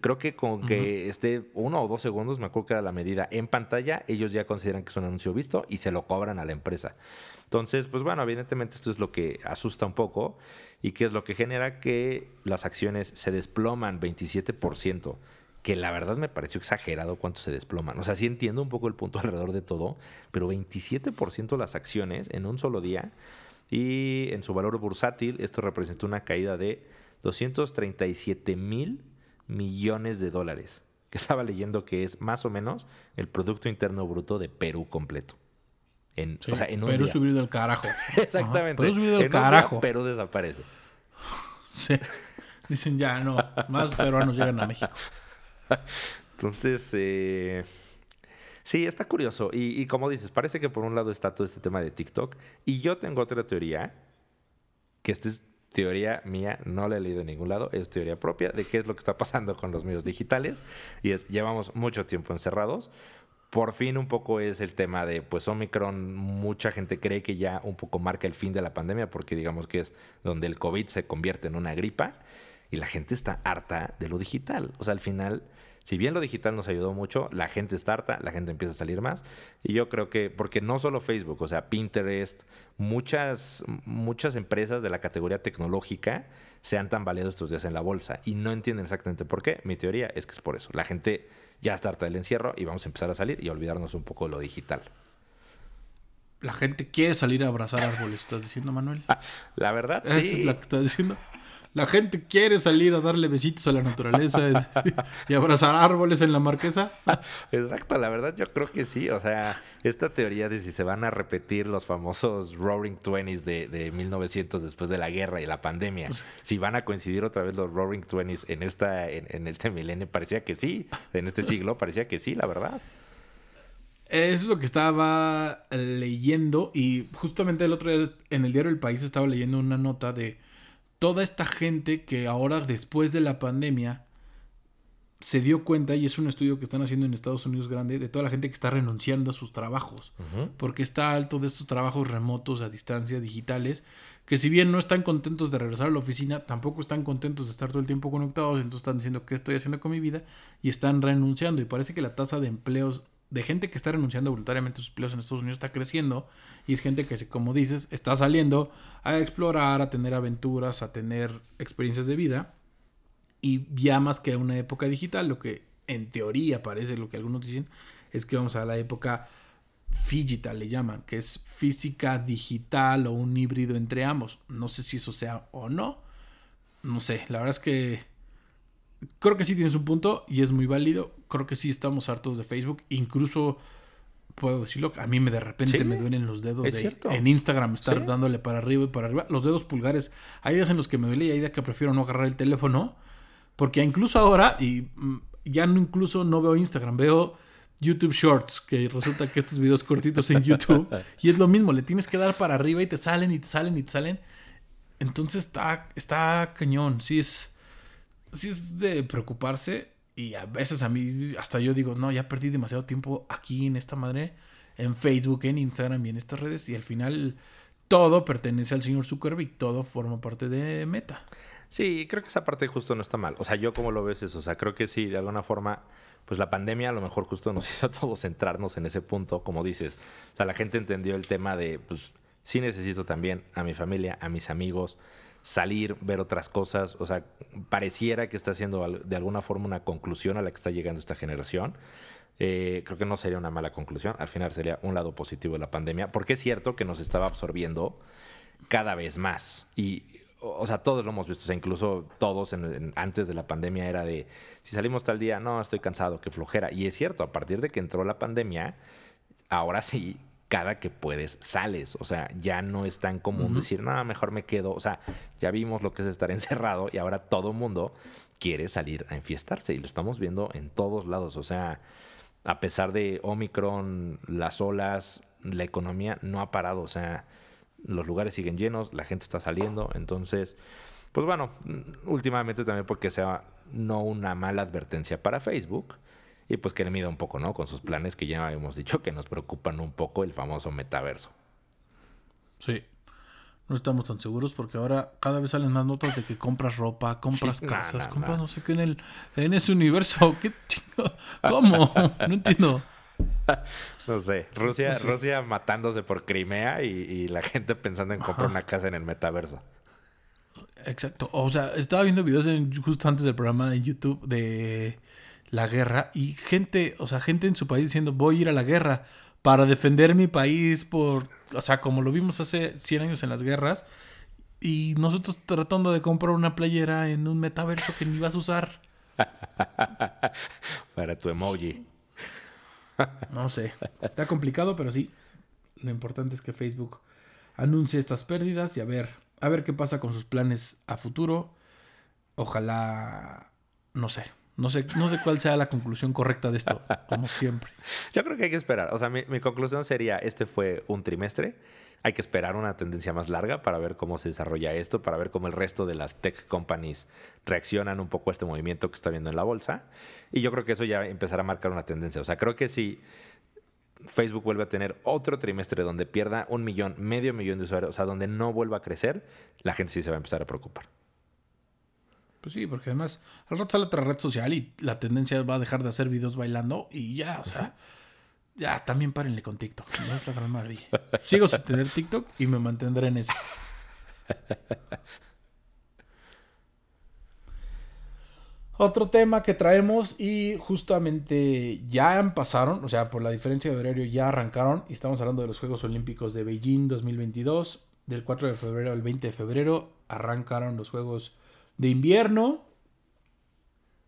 creo que con que esté uno o dos segundos, me acuerdo que era la medida en pantalla, ellos ya consideran que es un anuncio visto y se lo cobran a la empresa. Entonces, pues bueno, evidentemente esto es lo que asusta un poco y que es lo que genera que las acciones se desploman 27% que la verdad me pareció exagerado cuánto se desploman. O sea, sí entiendo un poco el punto alrededor de todo, pero 27% las acciones en un solo día y en su valor bursátil esto representó una caída de 237 mil millones de dólares, que estaba leyendo que es más o menos el Producto Interno Bruto de Perú completo. En, o sea, en un Perú subido del carajo. Exactamente. Perú subido del carajo. Perú desaparece. Sí. Dicen ya, no, más peruanos llegan a México. Entonces, eh, Sí, está curioso. Y, como dices, parece que por un lado está todo este tema de TikTok. Y yo tengo otra teoría, que esta es teoría mía, no la he leído en ningún lado, es teoría propia de qué es lo que está pasando con los medios digitales. Y es, llevamos mucho tiempo encerrados. Por fin un poco es el tema de, pues Omicron, mucha gente cree que ya un poco marca el fin de la pandemia porque digamos que es donde el COVID se convierte en una gripa y la gente está harta de lo digital. O sea, al final si bien lo digital nos ayudó mucho, la gente está harta, la gente empieza a salir más. Y yo creo que, porque no solo Facebook, o sea, Pinterest, muchas, muchas empresas de la categoría tecnológica se han tambaleado estos días en la bolsa y no entienden exactamente por qué. Mi teoría es que es por eso. La gente ya está harta del encierro y vamos a empezar a salir y olvidarnos un poco de lo digital. La gente quiere salir a abrazar árboles, ¿estás diciendo, Manuel? La verdad, sí. Es lo que estás diciendo. La gente quiere salir a darle besitos a la naturaleza y abrazar árboles en la marquesa. Exacto, la verdad yo creo que sí. O sea, esta teoría de si se van a repetir los famosos Roaring Twenties de, de 1900 después de la guerra y la pandemia, pues si van a coincidir otra vez los Roaring Twenties en, esta, en, este milenio, parecía que sí. En este siglo parecía que sí, la verdad. Eso es lo que estaba leyendo y justamente el otro día en el diario El País estaba leyendo una nota de toda esta gente que ahora después de la pandemia se dio cuenta, y es un estudio que están haciendo en Estados Unidos grande, de toda la gente que está renunciando a sus trabajos, porque está alto de estos trabajos remotos a distancia, digitales, que si bien no están contentos de regresar a la oficina, tampoco están contentos de estar todo el tiempo conectados, entonces están diciendo qué estoy haciendo con mi vida y están renunciando y parece que la tasa de empleos de gente que está renunciando voluntariamente a sus empleos en Estados Unidos está creciendo y es gente que, como dices, está saliendo a explorar, a tener aventuras, a tener experiencias de vida y ya más que una época digital, lo que en teoría parece lo que algunos dicen es que vamos a la época digital le llaman, que es física digital o un híbrido entre ambos. No sé si eso sea o no. No sé, la verdad es que creo que sí tienes un punto y es muy válido. Creo que sí estamos hartos de Facebook. Incluso puedo decirlo, a mí me de repente me duelen los dedos de, en Instagram estar dándole para arriba y para arriba. Los dedos pulgares, hay días en los que me duele y hay días que prefiero no agarrar el teléfono. Porque incluso ahora, y mm, ya no incluso no veo Instagram, veo YouTube Shorts, que resulta que estos videos cortitos en YouTube, y es lo mismo, le tienes que dar para arriba y te salen y te salen y te salen. Entonces está, está cañón, sí es, sí es de preocuparse y a veces a mí, hasta yo digo, no, ya perdí demasiado tiempo aquí en esta madre, en Facebook, en Instagram y en estas redes, y al final todo pertenece al señor Zuckerberg, todo forma parte de Meta. Sí, creo que esa parte justo no está mal. O sea, yo como lo ves eso, o sea, creo que sí, de alguna forma pues la pandemia a lo mejor justo nos hizo a todos centrarnos en ese punto, como dices. O sea, la gente entendió el tema de, pues sí necesito también a mi familia, a mis amigos, salir, ver otras cosas. O sea, pareciera que está haciendo de alguna forma una conclusión a la que está llegando esta generación. Eh, creo que no sería una mala conclusión. Al final sería un lado positivo de la pandemia, porque es cierto que nos estaba absorbiendo cada vez más. Y o sea, todos lo hemos visto, o sea, incluso todos antes de la pandemia era de, si salimos tal día, no, estoy cansado, qué flojera. Y es cierto, a partir de que entró la pandemia, ahora sí, cada que puedes, sales. O sea, ya no es tan común decir, no, mejor me quedo. O sea, ya vimos lo que es estar encerrado y ahora todo el mundo quiere salir a enfiestarse y lo estamos viendo en todos lados. O sea, a pesar de Omicron, las olas, la economía no ha parado. O sea, los lugares siguen llenos, la gente está saliendo, entonces, pues bueno, últimamente también porque sea no una mala advertencia para Facebook y pues que le mida un poco, ¿no? Con sus planes que ya hemos dicho que nos preocupan un poco el famoso metaverso. Sí. No estamos tan seguros porque ahora cada vez salen más notas de que compras ropa, compras casas, compras no sé qué en el en ese universo. ¿Qué chingo? ¿Cómo? No entiendo. no sé. Rusia, Rusia matándose por Crimea y, la gente pensando en comprar una casa en el metaverso. Exacto. O sea, estaba viendo videos justo antes del programa de YouTube de la guerra y gente, o sea, gente en su país diciendo voy a ir a la guerra para defender mi país por, o sea, como lo vimos hace 100 años en las guerras y nosotros tratando de comprar una playera en un metaverso que ni vas a usar. para tu emoji. No sé. Está complicado, pero sí. Lo importante es que Facebook anuncie estas pérdidas y a ver, a ver qué pasa con sus planes a futuro. Ojalá, no sé, no sé, no sé cuál sea la conclusión correcta de esto, como siempre. Yo creo que hay que esperar. O sea, mi, mi, conclusión sería, este fue un trimestre. Hay que esperar una tendencia más larga para ver cómo se desarrolla esto, para ver cómo el resto de las tech companies reaccionan un poco a este movimiento que está viendo en la bolsa. Y yo creo que eso ya empezará a marcar una tendencia. O sea, creo que si Facebook vuelve a tener otro trimestre donde pierda un millón, medio millón de usuarios, o sea, donde no vuelva a crecer, la gente sí se va a empezar a preocupar. Pues sí, porque además al rato sale otra red social y la tendencia va a dejar de hacer videos bailando y ya, o sea, ya también párenle con TikTok. No es la gran maravilla. Sigo sin tener TikTok y me mantendré en eso. Otro tema que traemos y justamente ya pasaron, o sea, por la diferencia de horario ya arrancaron y estamos hablando de los Juegos Olímpicos de Beijing 2022. Del 4 de febrero al 20 de febrero arrancaron los Juegos de Invierno.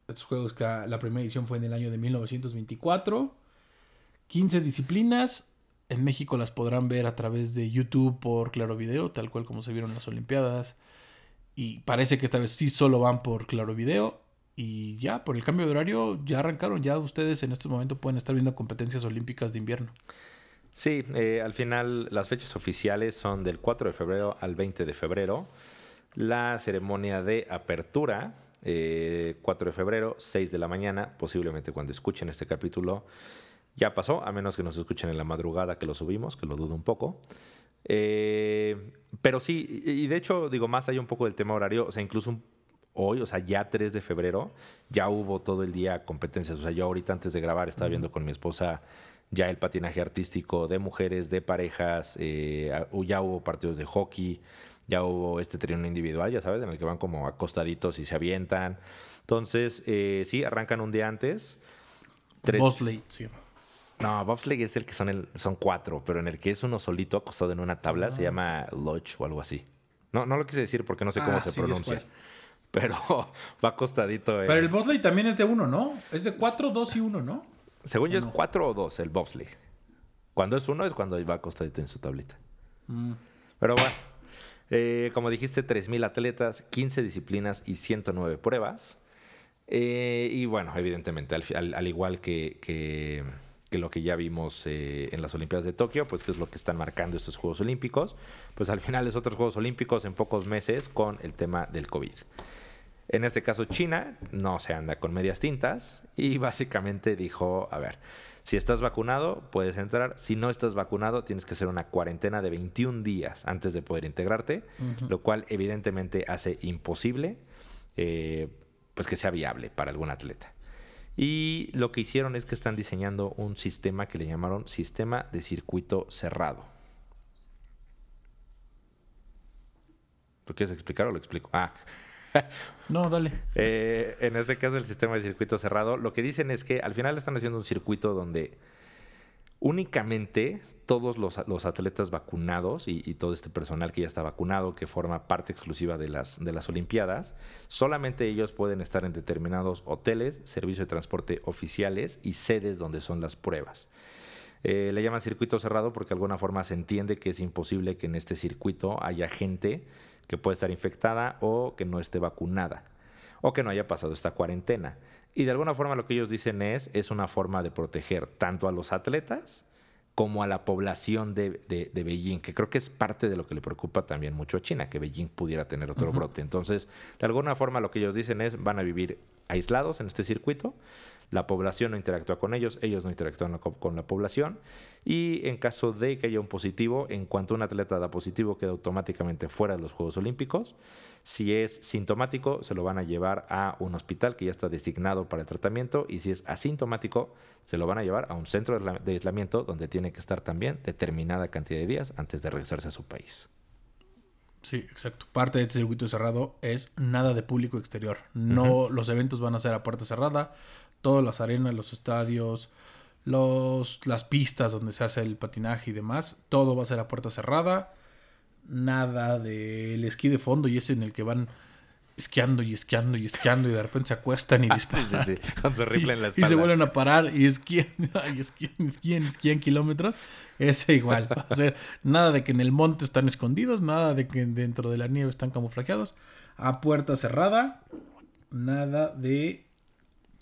Estos juegos que la primera edición fue en el año de 1924. 15 disciplinas. En México las podrán ver a través de YouTube por Claro Video, tal cual como se vieron las Olimpiadas. Y parece que esta vez sí solo van por Claro Video. Y ya, por el cambio de horario, ya arrancaron. Ya ustedes en este momento pueden estar viendo competencias olímpicas de invierno. Sí, eh, al final las fechas oficiales son del 4 de febrero al 20 de febrero. La ceremonia de apertura, 4 eh, de febrero, 6 de la mañana, posiblemente cuando escuchen este capítulo ya pasó, a menos que nos escuchen en la madrugada que lo subimos, que lo dudo un poco. Eh, pero sí, y de hecho, digo, más hay un poco del tema horario, o sea, incluso hoy, o sea, ya 3 de febrero, ya hubo todo el día competencias. O sea, yo ahorita antes de grabar estaba viendo con mi esposa ya el patinaje artístico de mujeres, de parejas, eh, ya hubo partidos de hockey, ya hubo este tren individual, ya sabes, en el que van como acostaditos y se avientan. Entonces, eh, sí, arrancan un día antes. Tres... sí. No, bobsleigh es el que son, el, son cuatro, pero en el que es uno solito acostado en una tabla se ah. llama lodge o algo así. No, no lo quise decir porque no sé cómo ah, se pronuncia. Pero va acostadito. Pero el bobsleigh también es de uno, ¿no? Es de cuatro, dos y uno, ¿no? Según yo es cuatro o dos el bobsleigh. Cuando es uno es cuando va acostadito en su tablita. Mm. Pero bueno, eh, como dijiste, 3.000 atletas, 15 disciplinas y 109 pruebas. Eh, y bueno, evidentemente, al, igual que, lo que ya vimos eh, en las Olimpiadas de Tokio, pues que es lo que están marcando estos Juegos Olímpicos, pues al final es otros Juegos Olímpicos en pocos meses con el tema del COVID. En este caso, China no se anda con medias tintas y básicamente dijo, a ver, si estás vacunado, puedes entrar. Si no estás vacunado, tienes que hacer una cuarentena de 21 días antes de poder integrarte, lo cual evidentemente hace imposible eh, pues que sea viable para algún atleta. Y lo que hicieron es que están diseñando un sistema que le llamaron sistema de circuito cerrado. ¿Tú quieres explicar o lo explico? Ah. No, dale. Eh, en este caso, el sistema de circuito cerrado, lo que dicen es que al final están haciendo un circuito donde únicamente todos los, atletas vacunados y, todo este personal que ya está vacunado, que forma parte exclusiva de las, de las Olimpiadas, solamente ellos pueden estar en determinados hoteles, servicios de transporte oficiales y sedes donde son las pruebas. Eh, le llaman circuito cerrado porque de alguna forma se entiende que es imposible que en este circuito haya gente que pueda estar infectada o que no esté vacunada o que no haya pasado esta cuarentena. Y de alguna forma lo que ellos dicen es, es una forma de proteger tanto a los atletas como a la población de, de, Beijing, que creo que es parte de lo que le preocupa también mucho a China, que Beijing pudiera tener otro brote. Entonces, de alguna forma lo que ellos dicen es, van a vivir aislados en este circuito, la población no interactúa con ellos, ellos no interactúan con la población, y en caso de que haya un positivo, en cuanto un atleta da positivo, queda automáticamente fuera de los Juegos Olímpicos. Si es sintomático, se lo van a llevar a un hospital que ya está designado para el tratamiento y si es asintomático, se lo van a llevar a un centro de aislamiento donde tiene que estar también determinada cantidad de días antes de regresarse a su país. Sí, exacto. Parte de este circuito cerrado es nada de público exterior. No, los eventos van a ser a puerta cerrada. Todas las arenas, los estadios, los, las pistas donde se hace el patinaje y demás, todo va a ser a puerta cerrada nada del esquí de fondo y ese en el que van esquiando y esquiando y esquiando y de repente se acuestan y disparan. Con su rifle en la espalda. Y se vuelven a parar y esquían, y esquían, esquían, esquían kilómetros. Ese igual. Va a ser nada de que en el monte están escondidos, nada de que dentro de la nieve están camuflajeados. A puerta cerrada, nada de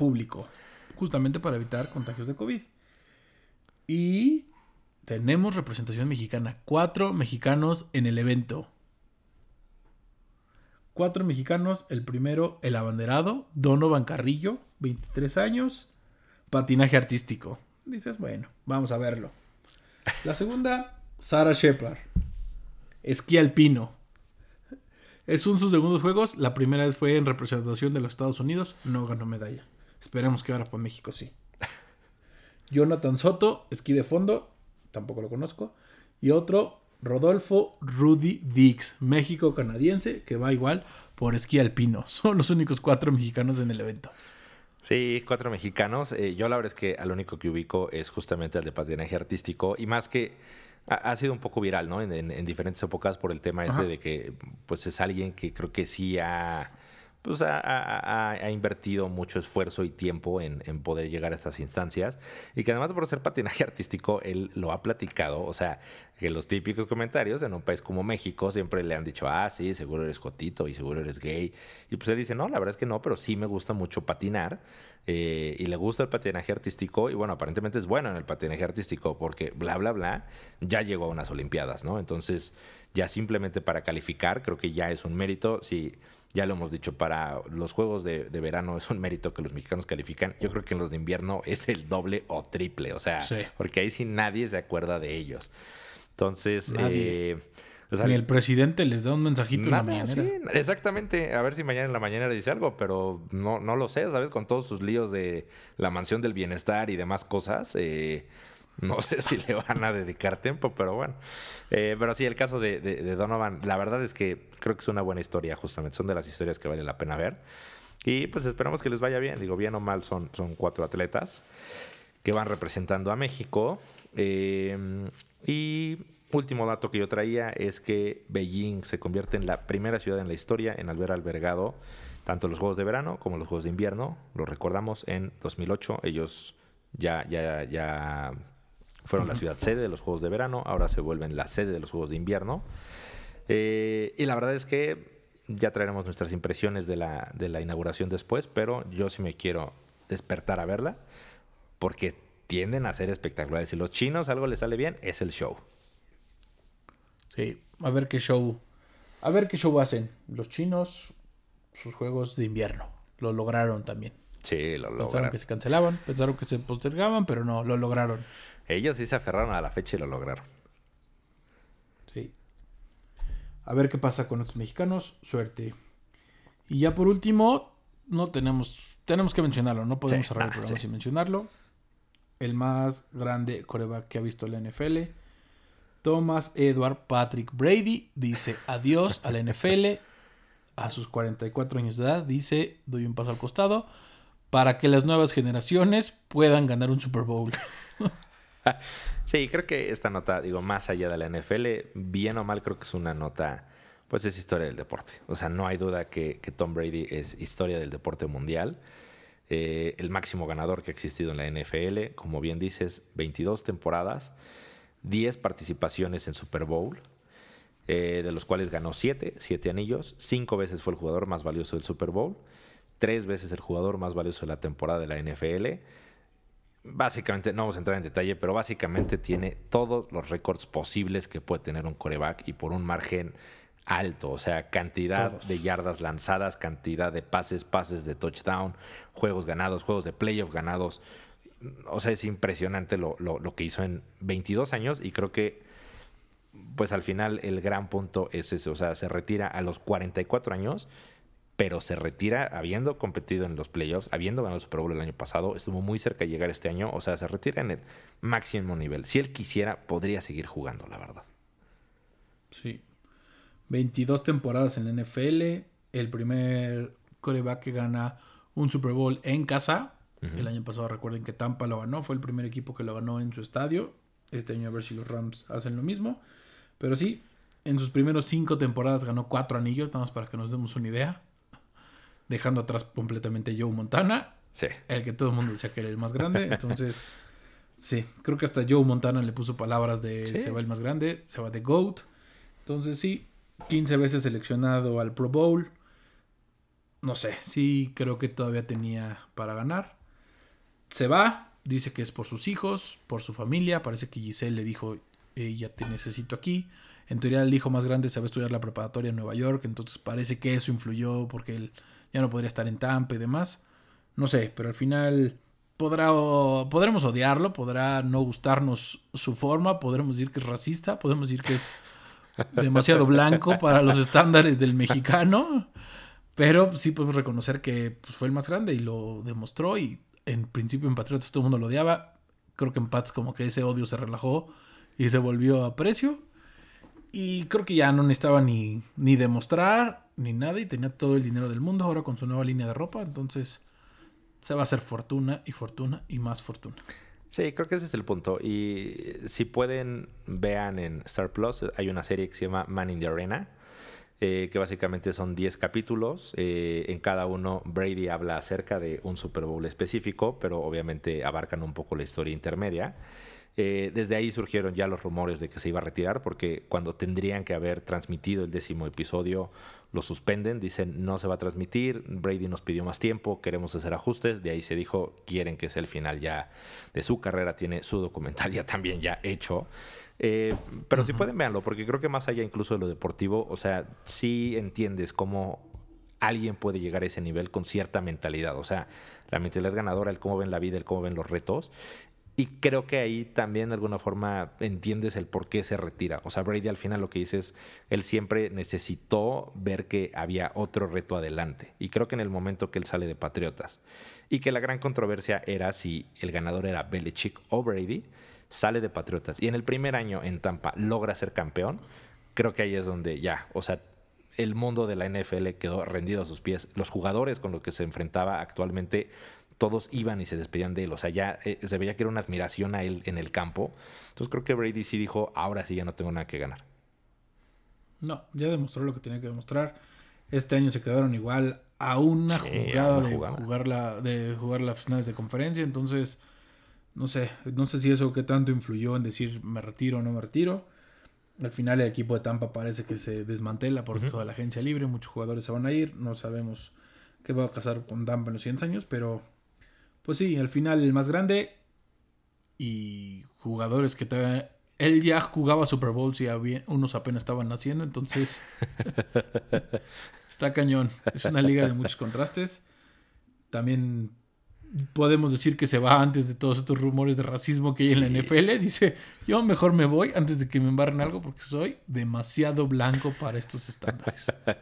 público. Justamente para evitar contagios de COVID. Y tenemos representación mexicana. Cuatro mexicanos en el evento. Cuatro mexicanos. El primero, el abanderado, Donovan Carrillo, 23 años. Patinaje artístico. Dices, bueno, vamos a verlo. La segunda, Sara Shepard. Esquí alpino. Es un sus segundos juegos. La primera vez fue en representación de los Estados Unidos. No ganó medalla. Esperemos que ahora por México sí. Jonathan Soto, esquí de fondo tampoco lo conozco. Y otro, Rodolfo Rudy Dix, México-canadiense, que va igual por esquí alpino. Son los únicos cuatro mexicanos en el evento. Sí, cuatro mexicanos. Eh, yo la verdad es que al único que ubico es justamente el de patinaje artístico. Y más que ha, sido un poco viral, ¿no? En, diferentes épocas por el tema este de que pues es alguien que creo que sí ha pues ha, invertido mucho esfuerzo y tiempo en, poder llegar a estas instancias. Y que además por ser patinaje artístico él lo ha platicado, o sea, que los típicos comentarios en un país como México siempre le han dicho, ah, sí, seguro eres jotito y seguro eres gay y pues él dice, no, la verdad es que no, pero sí me gusta mucho patinar eh, y le gusta el patinaje artístico y bueno, aparentemente es bueno en el patinaje artístico porque bla, bla, bla, ya llegó a unas Olimpiadas, ¿no? Entonces ya simplemente para calificar creo que ya es un mérito, si... Ya lo hemos dicho, para los juegos de, verano es un mérito que los mexicanos califican. Yo creo que en los de invierno es el doble o triple. O sea, porque ahí sí nadie se acuerda de ellos. Entonces, eh, Ni el presidente les da un mensajito en la mañana. exactamente. A ver si mañana en la mañana dice algo, pero no, no lo sé, ¿sabes? Con todos sus líos de la mansión del bienestar y demás cosas. Eh, No sé si le van a dedicar tiempo, pero bueno. Eh, pero sí, el caso de, Donovan, la verdad es que creo que es una buena historia, justamente. Son de las historias que vale la pena ver. Y pues esperamos que les vaya bien. Digo, bien o mal, son, son cuatro atletas que van representando a México. Eh, y último dato que yo traía es que Beijing se convierte en la primera ciudad en la historia en haber albergado tanto los Juegos de Verano como los Juegos de Invierno. Lo recordamos en 2008. Ellos ya, ya, ya fueron la ciudad sede de los Juegos de Verano, ahora se vuelven la sede de los Juegos de Invierno. Eh, y la verdad es que ya traeremos nuestras impresiones de la, de la inauguración después, pero yo sí me quiero despertar a verla porque tienden a ser espectaculares. Si los chinos algo les sale bien, es el show. Sí, a ver qué show. A ver qué show hacen. Los chinos, sus juegos de invierno. Lo lograron también. Sí, lo lograron. Pensaron que se cancelaban, pensaron que se postergaban, pero no, lo lograron. Ellos sí se aferraron a la fecha y lo lograron. Sí. A ver qué pasa con los mexicanos. Suerte. Y ya por último, no tenemos, tenemos que mencionarlo, no podemos cerrar el programa sin mencionarlo el más grande coreback que ha visto la NFL. Thomas Edward Patrick Brady dice adiós a la NFL a sus 44 años de edad. Dice, doy un paso al costado para que las nuevas generaciones puedan ganar un Super Bowl. sí, creo que esta nota, digo, más allá de la NFL, bien o mal, creo que es una nota, pues es historia del deporte. O sea, no hay duda que, Tom Brady es historia del deporte mundial. Eh, el máximo ganador que ha existido en la NFL, como bien dices, 22 temporadas, 10 participaciones en Super Bowl, eh, de los cuales ganó 7, 7 anillos, 5 veces fue el jugador más valioso del Super Bowl, 3 veces el jugador más valioso de la temporada de la NFL. Básicamente, no vamos a entrar en detalle, pero básicamente tiene todos los récords posibles que puede tener un coreback y por un margen alto, o sea, cantidad de yardas lanzadas, cantidad de pases, pases de touchdown, juegos ganados, juegos de playoff ganados. O sea, es impresionante lo, que hizo en 22 años y creo que, pues al final el gran punto es ese, o sea, se retira a los 44 años, pero se retira habiendo competido en los playoffs, habiendo ganado el Super Bowl el año pasado, estuvo muy cerca de llegar este año, o sea, se retira en el máximo nivel. Si él quisiera, podría seguir jugando, la verdad. 22 temporadas en la NFL, el primer coreback que gana un Super Bowl en casa. El año pasado recuerden que Tampa lo ganó, fue el primer equipo que lo ganó en su estadio. Este año a ver si los Rams hacen lo mismo. Pero sí, en sus primeros cinco temporadas ganó cuatro anillos, nada más para que nos demos una idea. Dejando atrás completamente Joe Montana. Sí. El que todo el mundo decía que era el más grande. Entonces, sí, creo que hasta Joe Montana le puso palabras de se va el más grande, se va de GOAT. Entonces, sí, 15 veces seleccionado al Pro Bowl. No sé, sí creo que todavía tenía para ganar. Se va, dice que es por sus hijos, por su familia. Parece que Giselle le dijo, ya te necesito aquí. En teoría el hijo más grande se va a estudiar la preparatoria en Nueva York, entonces parece que eso influyó porque él ya no podría estar en Tampa y demás. No sé, pero al final podrá, podremos odiarlo, podrá no gustarnos su forma, podremos decir que es racista, podemos decir que es demasiado blanco para los estándares del mexicano. Pero sí podemos reconocer que pues, fue el más grande y lo demostró. Y en principio en Patriotas todo el mundo lo odiaba. Creo que en Pats como que ese odio se relajó y se volvió a precio. Y creo que ya no necesitaba ni, ni demostrar ni nada y tenía todo el dinero del mundo ahora con su nueva línea de ropa. Entonces se va a hacer fortuna y fortuna y más fortuna. Sí, creo que ese es el punto. Y si pueden, vean en Star Plus, hay una serie que se llama Man in the Arena, eh, que básicamente son 10 capítulos. Eh, en cada uno Brady habla acerca de un Super Bowl específico, pero obviamente abarcan un poco la historia intermedia. Eh, desde ahí surgieron ya los rumores de que se iba a retirar porque cuando tendrían que haber transmitido el décimo episodio lo suspenden, dicen no se va a transmitir, Brady nos pidió más tiempo, queremos hacer ajustes, de ahí se dijo quieren que sea el final ya de su carrera, tiene su documental ya también ya hecho. Eh, pero si pueden verlo, porque creo que más allá incluso de lo deportivo, o sea, sí entiendes cómo alguien puede llegar a ese nivel con cierta mentalidad, o sea, la mentalidad ganadora, el cómo ven la vida, el cómo ven los retos, y creo que ahí también de alguna forma entiendes el por qué se retira. O sea, Brady al final lo que dice es, él siempre necesitó ver que había otro reto adelante. Y creo que en el momento que él sale de Patriotas y que la gran controversia era si el ganador era Belichick o Brady, sale de Patriotas y en el primer año en Tampa logra ser campeón, creo que ahí es donde ya, o sea, el mundo de la NFL quedó rendido a sus pies. Los jugadores con los que se enfrentaba actualmente, todos iban y se despedían de él. O sea, ya eh, se veía que era una admiración a él en el campo. Entonces creo que Brady sí dijo, ahora sí ya no tengo nada que ganar. No, ya demostró lo que tenía que demostrar. Este año se quedaron igual a una jugada, de, Jugar la, de jugar las finales de conferencia. Entonces, no sé, no sé si eso que tanto influyó en decir me retiro o no me retiro. Al final el equipo de Tampa parece que se desmantela por toda la agencia libre, muchos jugadores se van a ir, no sabemos qué va a pasar con Tampa en los 100 años, pero pues sí, al final el más grande y jugadores que todavía... Él ya jugaba Super Bowl y había, unos apenas estaban naciendo, entonces está cañón. Es una liga de muchos contrastes. También podemos decir que se va antes de todos estos rumores de racismo que hay en la NFL. Dice, yo mejor me voy antes de que me embarren algo porque soy demasiado blanco para estos estándares.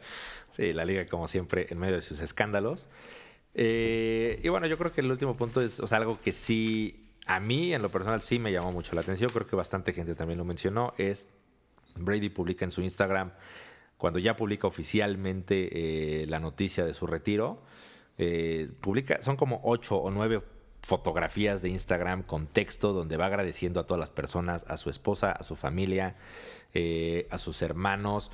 Sí, la liga como siempre en medio de sus escándalos. Eh, y bueno, yo creo que el último punto es algo que sí, a mí en lo personal sí me llamó mucho la atención, creo que bastante gente también lo mencionó, es Brady publica en su Instagram, cuando ya publica oficialmente eh, la noticia de su retiro, eh, publica, son como ocho o nueve fotografías de Instagram con texto donde va agradeciendo a todas las personas, a su esposa, a su familia, a sus hermanos.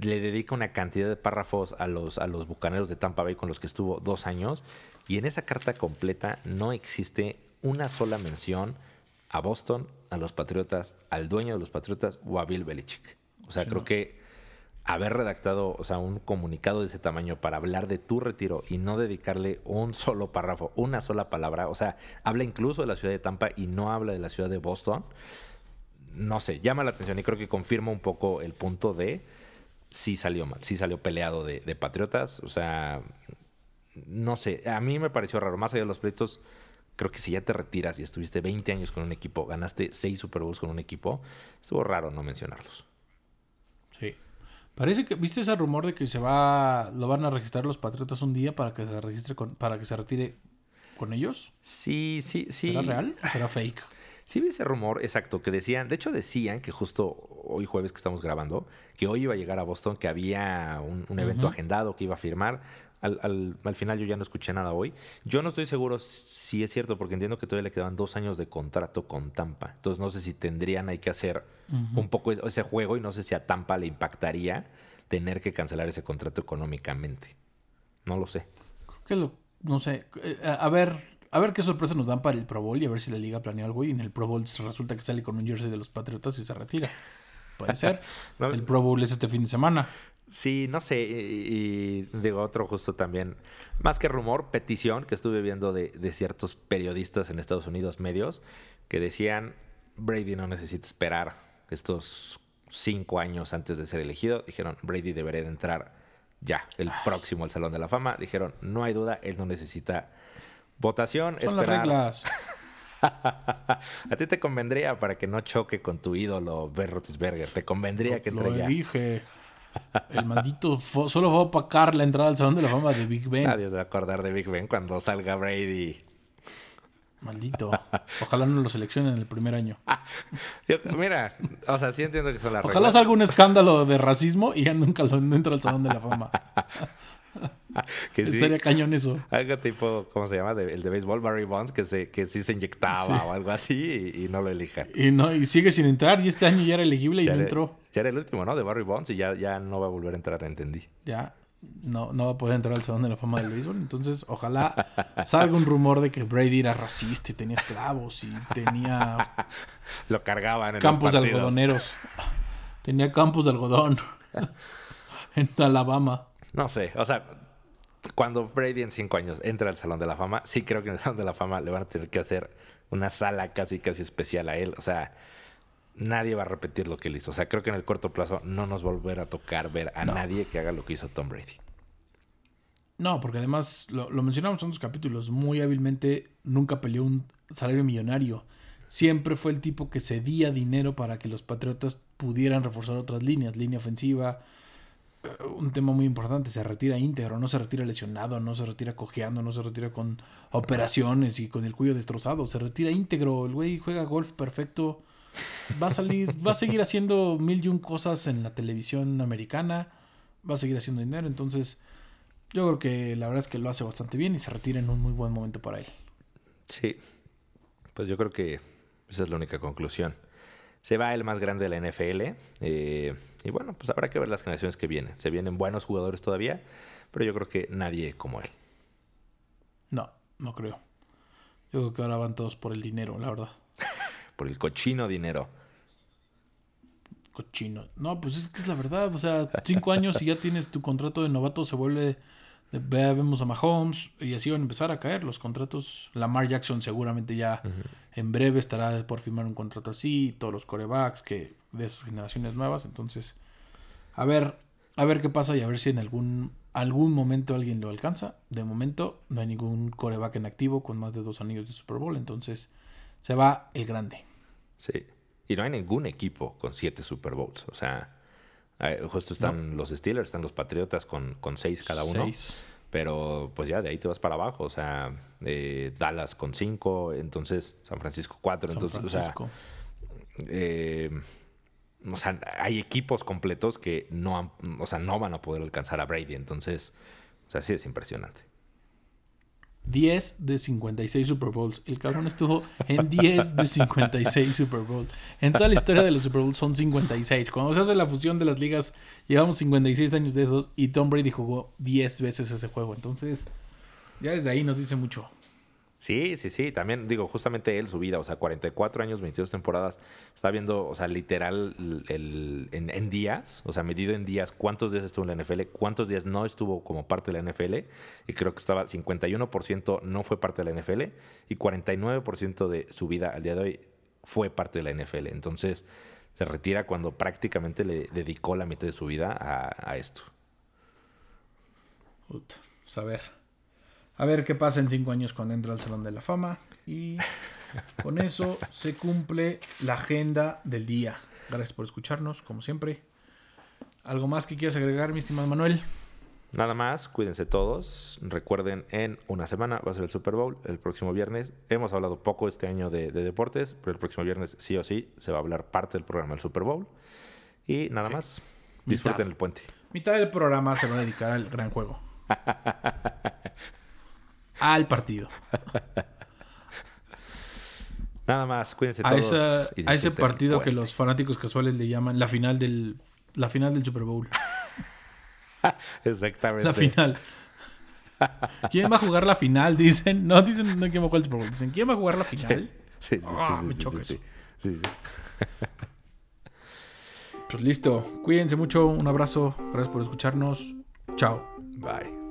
Le dedica una cantidad de párrafos a los, a los bucaneros de Tampa Bay con los que estuvo dos años. Y en esa carta completa no existe una sola mención a Boston, a los Patriotas, al dueño de los Patriotas o a Bill Belichick. O sea, creo que haber redactado, o sea, un comunicado de ese tamaño para hablar de tu retiro y no dedicarle un solo párrafo, una sola palabra, o sea, habla incluso de la ciudad de Tampa y no habla de la ciudad de Boston, no sé, llama la atención y creo que confirma un poco el punto de sí salió mal, sí salió peleado de, Patriotas, o sea, no sé, a mí me pareció raro, más allá de los pleitos, creo que si ya te retiras y estuviste 20 años con un equipo, ganaste 6 Super Bowls con un equipo, estuvo raro no mencionarlos. Sí. Parece que, ¿viste ese rumor de que se va, lo van a registrar los Patriotas un día para que se registre con, para que se retire con ellos? Sí, sí, sí. ¿Será real será fake? Sí vi ese rumor, exacto, que decían, de hecho decían que justo hoy jueves que estamos grabando, que hoy iba a llegar a Boston, que había un, evento agendado que iba a firmar. Al, final yo ya no escuché nada hoy. Yo no estoy seguro si es cierto, porque entiendo que todavía le quedan dos años de contrato con Tampa. Entonces no sé si tendrían hay que hacer un poco ese juego y no sé si a Tampa le impactaría tener que cancelar ese contrato económicamente. No lo sé. Creo que lo, no sé. Eh, a ver, a ver qué sorpresa nos dan para el Pro Bowl y a ver si la liga planea algo y en el Pro Bowl resulta que sale con un jersey de los Patriotas y se retira. Puede ser. el Pro Bowl es este fin de semana. Sí, no sé, y, digo otro justo también, más que rumor, petición que estuve viendo de, ciertos periodistas en Estados Unidos, medios, que decían, Brady no necesita esperar estos cinco años antes de ser elegido. Dijeron, Brady debería de entrar ya, el próximo al Salón de la Fama. Dijeron, no hay duda, él no necesita votación. Son las reglas. a ti te convendría para que no choque con tu ídolo Ben Roethlisberger. Te convendría que entre Lo dije. El maldito solo va a opacar la entrada al Salón de la Fama de Big Ben. Nadie se va a acordar de Big Ben cuando salga Brady. Maldito. Ojalá no lo seleccionen en el primer año. mira, o sea, sí entiendo que son las Ojalá salga un escándalo de racismo y ya nunca lo entra al Salón de la Fama. que Estaría cañón eso. Algo tipo, ¿cómo se llama? el de béisbol, Barry Bonds, que, se, que sí se inyectaba o algo así y, no lo elijan. Y, no, y sigue sin entrar y este año ya era elegible y no entró. Ya era el último, ¿no? De Barry Bonds y ya, ya no va a volver a entrar, entendí. Ya no, no va a poder entrar al Salón de la Fama del Béisbol. Entonces, ojalá salga un rumor de que Brady era racista y tenía esclavos y tenía... lo cargaban en Campos de algodoneros. Tenía campos de algodón en Alabama. No sé, o sea, cuando Brady en cinco años entra al Salón de la Fama, sí creo que en el Salón de la Fama le van a tener que hacer una sala casi, casi especial a él. O sea, nadie va a repetir lo que él hizo. O sea, creo que en el corto plazo no nos volverá a tocar ver a nadie que haga lo que hizo Tom Brady. No, porque además, lo, mencionamos en otros capítulos, muy hábilmente nunca peleó un salario millonario. Siempre fue el tipo que cedía dinero para que los Patriotas pudieran reforzar otras líneas, línea ofensiva, un tema muy importante. Se retira íntegro, no se retira lesionado, no se retira cojeando, no se retira con operaciones y con el cuello destrozado. Se retira íntegro. El güey juega golf perfecto. Va a salir, va a seguir haciendo mil y un cosas en la televisión americana. Va a seguir haciendo dinero. Entonces, yo creo que la verdad es que lo hace bastante bien y se retira en un muy buen momento para él. Sí. Pues yo creo que esa es la única conclusión. Se va el más grande de la NFL. Eh, y bueno, pues habrá que ver las generaciones que vienen. Se vienen buenos jugadores todavía, pero yo creo que nadie como él. No, no creo. Yo creo que ahora van todos por el dinero, la verdad. por el cochino dinero. Cochino. No, pues es que es la verdad. O sea, cinco años y ya tienes tu contrato de novato, se vuelve. vemos a Mahomes y así van a empezar a caer los contratos. Lamar Jackson seguramente ya en breve estará por firmar un contrato así. Todos los corebacks que de esas generaciones nuevas. Entonces, a ver, a ver qué pasa y a ver si en algún, algún momento alguien lo alcanza. De momento no hay ningún coreback en activo con más de dos anillos de Super Bowl. Entonces, se va el grande. Sí. Y no hay ningún equipo con siete Super Bowls. O sea, justo están los Steelers, están los Patriotas con, con seis cada uno. Pero pues ya de ahí te vas para abajo. O sea, eh, Dallas con cinco, entonces San Francisco cuatro. entonces, o sea, eh, o sea, hay equipos completos que no, o sea, no van a poder alcanzar a Brady. Entonces, o sea, sí es impresionante. 10 de 56 Super Bowls. El cabrón estuvo en 10 de 56 Super Bowls. En toda la historia de los Super Bowls son 56. Cuando se hace la fusión de las ligas, llevamos 56 años de esos y Tom Brady jugó 10 veces ese juego. Entonces, ya desde ahí nos dice mucho. Sí, sí, sí. También digo, justamente él, su vida, o sea, 44 años, 22 temporadas, está viendo, o sea, literal el, en, días, o sea, medido en días, cuántos días estuvo en la NFL, cuántos días no estuvo como parte de la NFL, y creo que estaba 51% no fue parte de la NFL, y 49% de su vida al día de hoy fue parte de la NFL. Entonces, se retira cuando prácticamente le dedicó la mitad de su vida a, esto. Puta, pues a ver. A ver qué pasa en cinco años cuando entra al Salón de la Fama. Y con eso se cumple la agenda del día. Gracias por escucharnos, como siempre. ¿Algo más que quieras agregar, mi estimado Manuel? Nada más, cuídense todos. Recuerden, en una semana va a ser el Super Bowl, el próximo viernes. Hemos hablado poco este año de, deportes, pero el próximo viernes sí o sí se va a hablar parte del programa del Super Bowl. Y nada más, disfruten el puente. Mitad del programa se va a dedicar al gran juego. al partido. Nada más, cuídense todos. a ese partido que los fanáticos casuales le llaman la final del, la final del Super Bowl. Exactamente. La final. ¿Quién va a jugar la final? Dicen. No dicen no quién va a jugar el Super Bowl. Dicen, ¿quién va a jugar la final? Sí, sí, sí. Ah, me choca sí, sí, Pues listo. Cuídense mucho. Un abrazo. Gracias por escucharnos. Chao. Bye.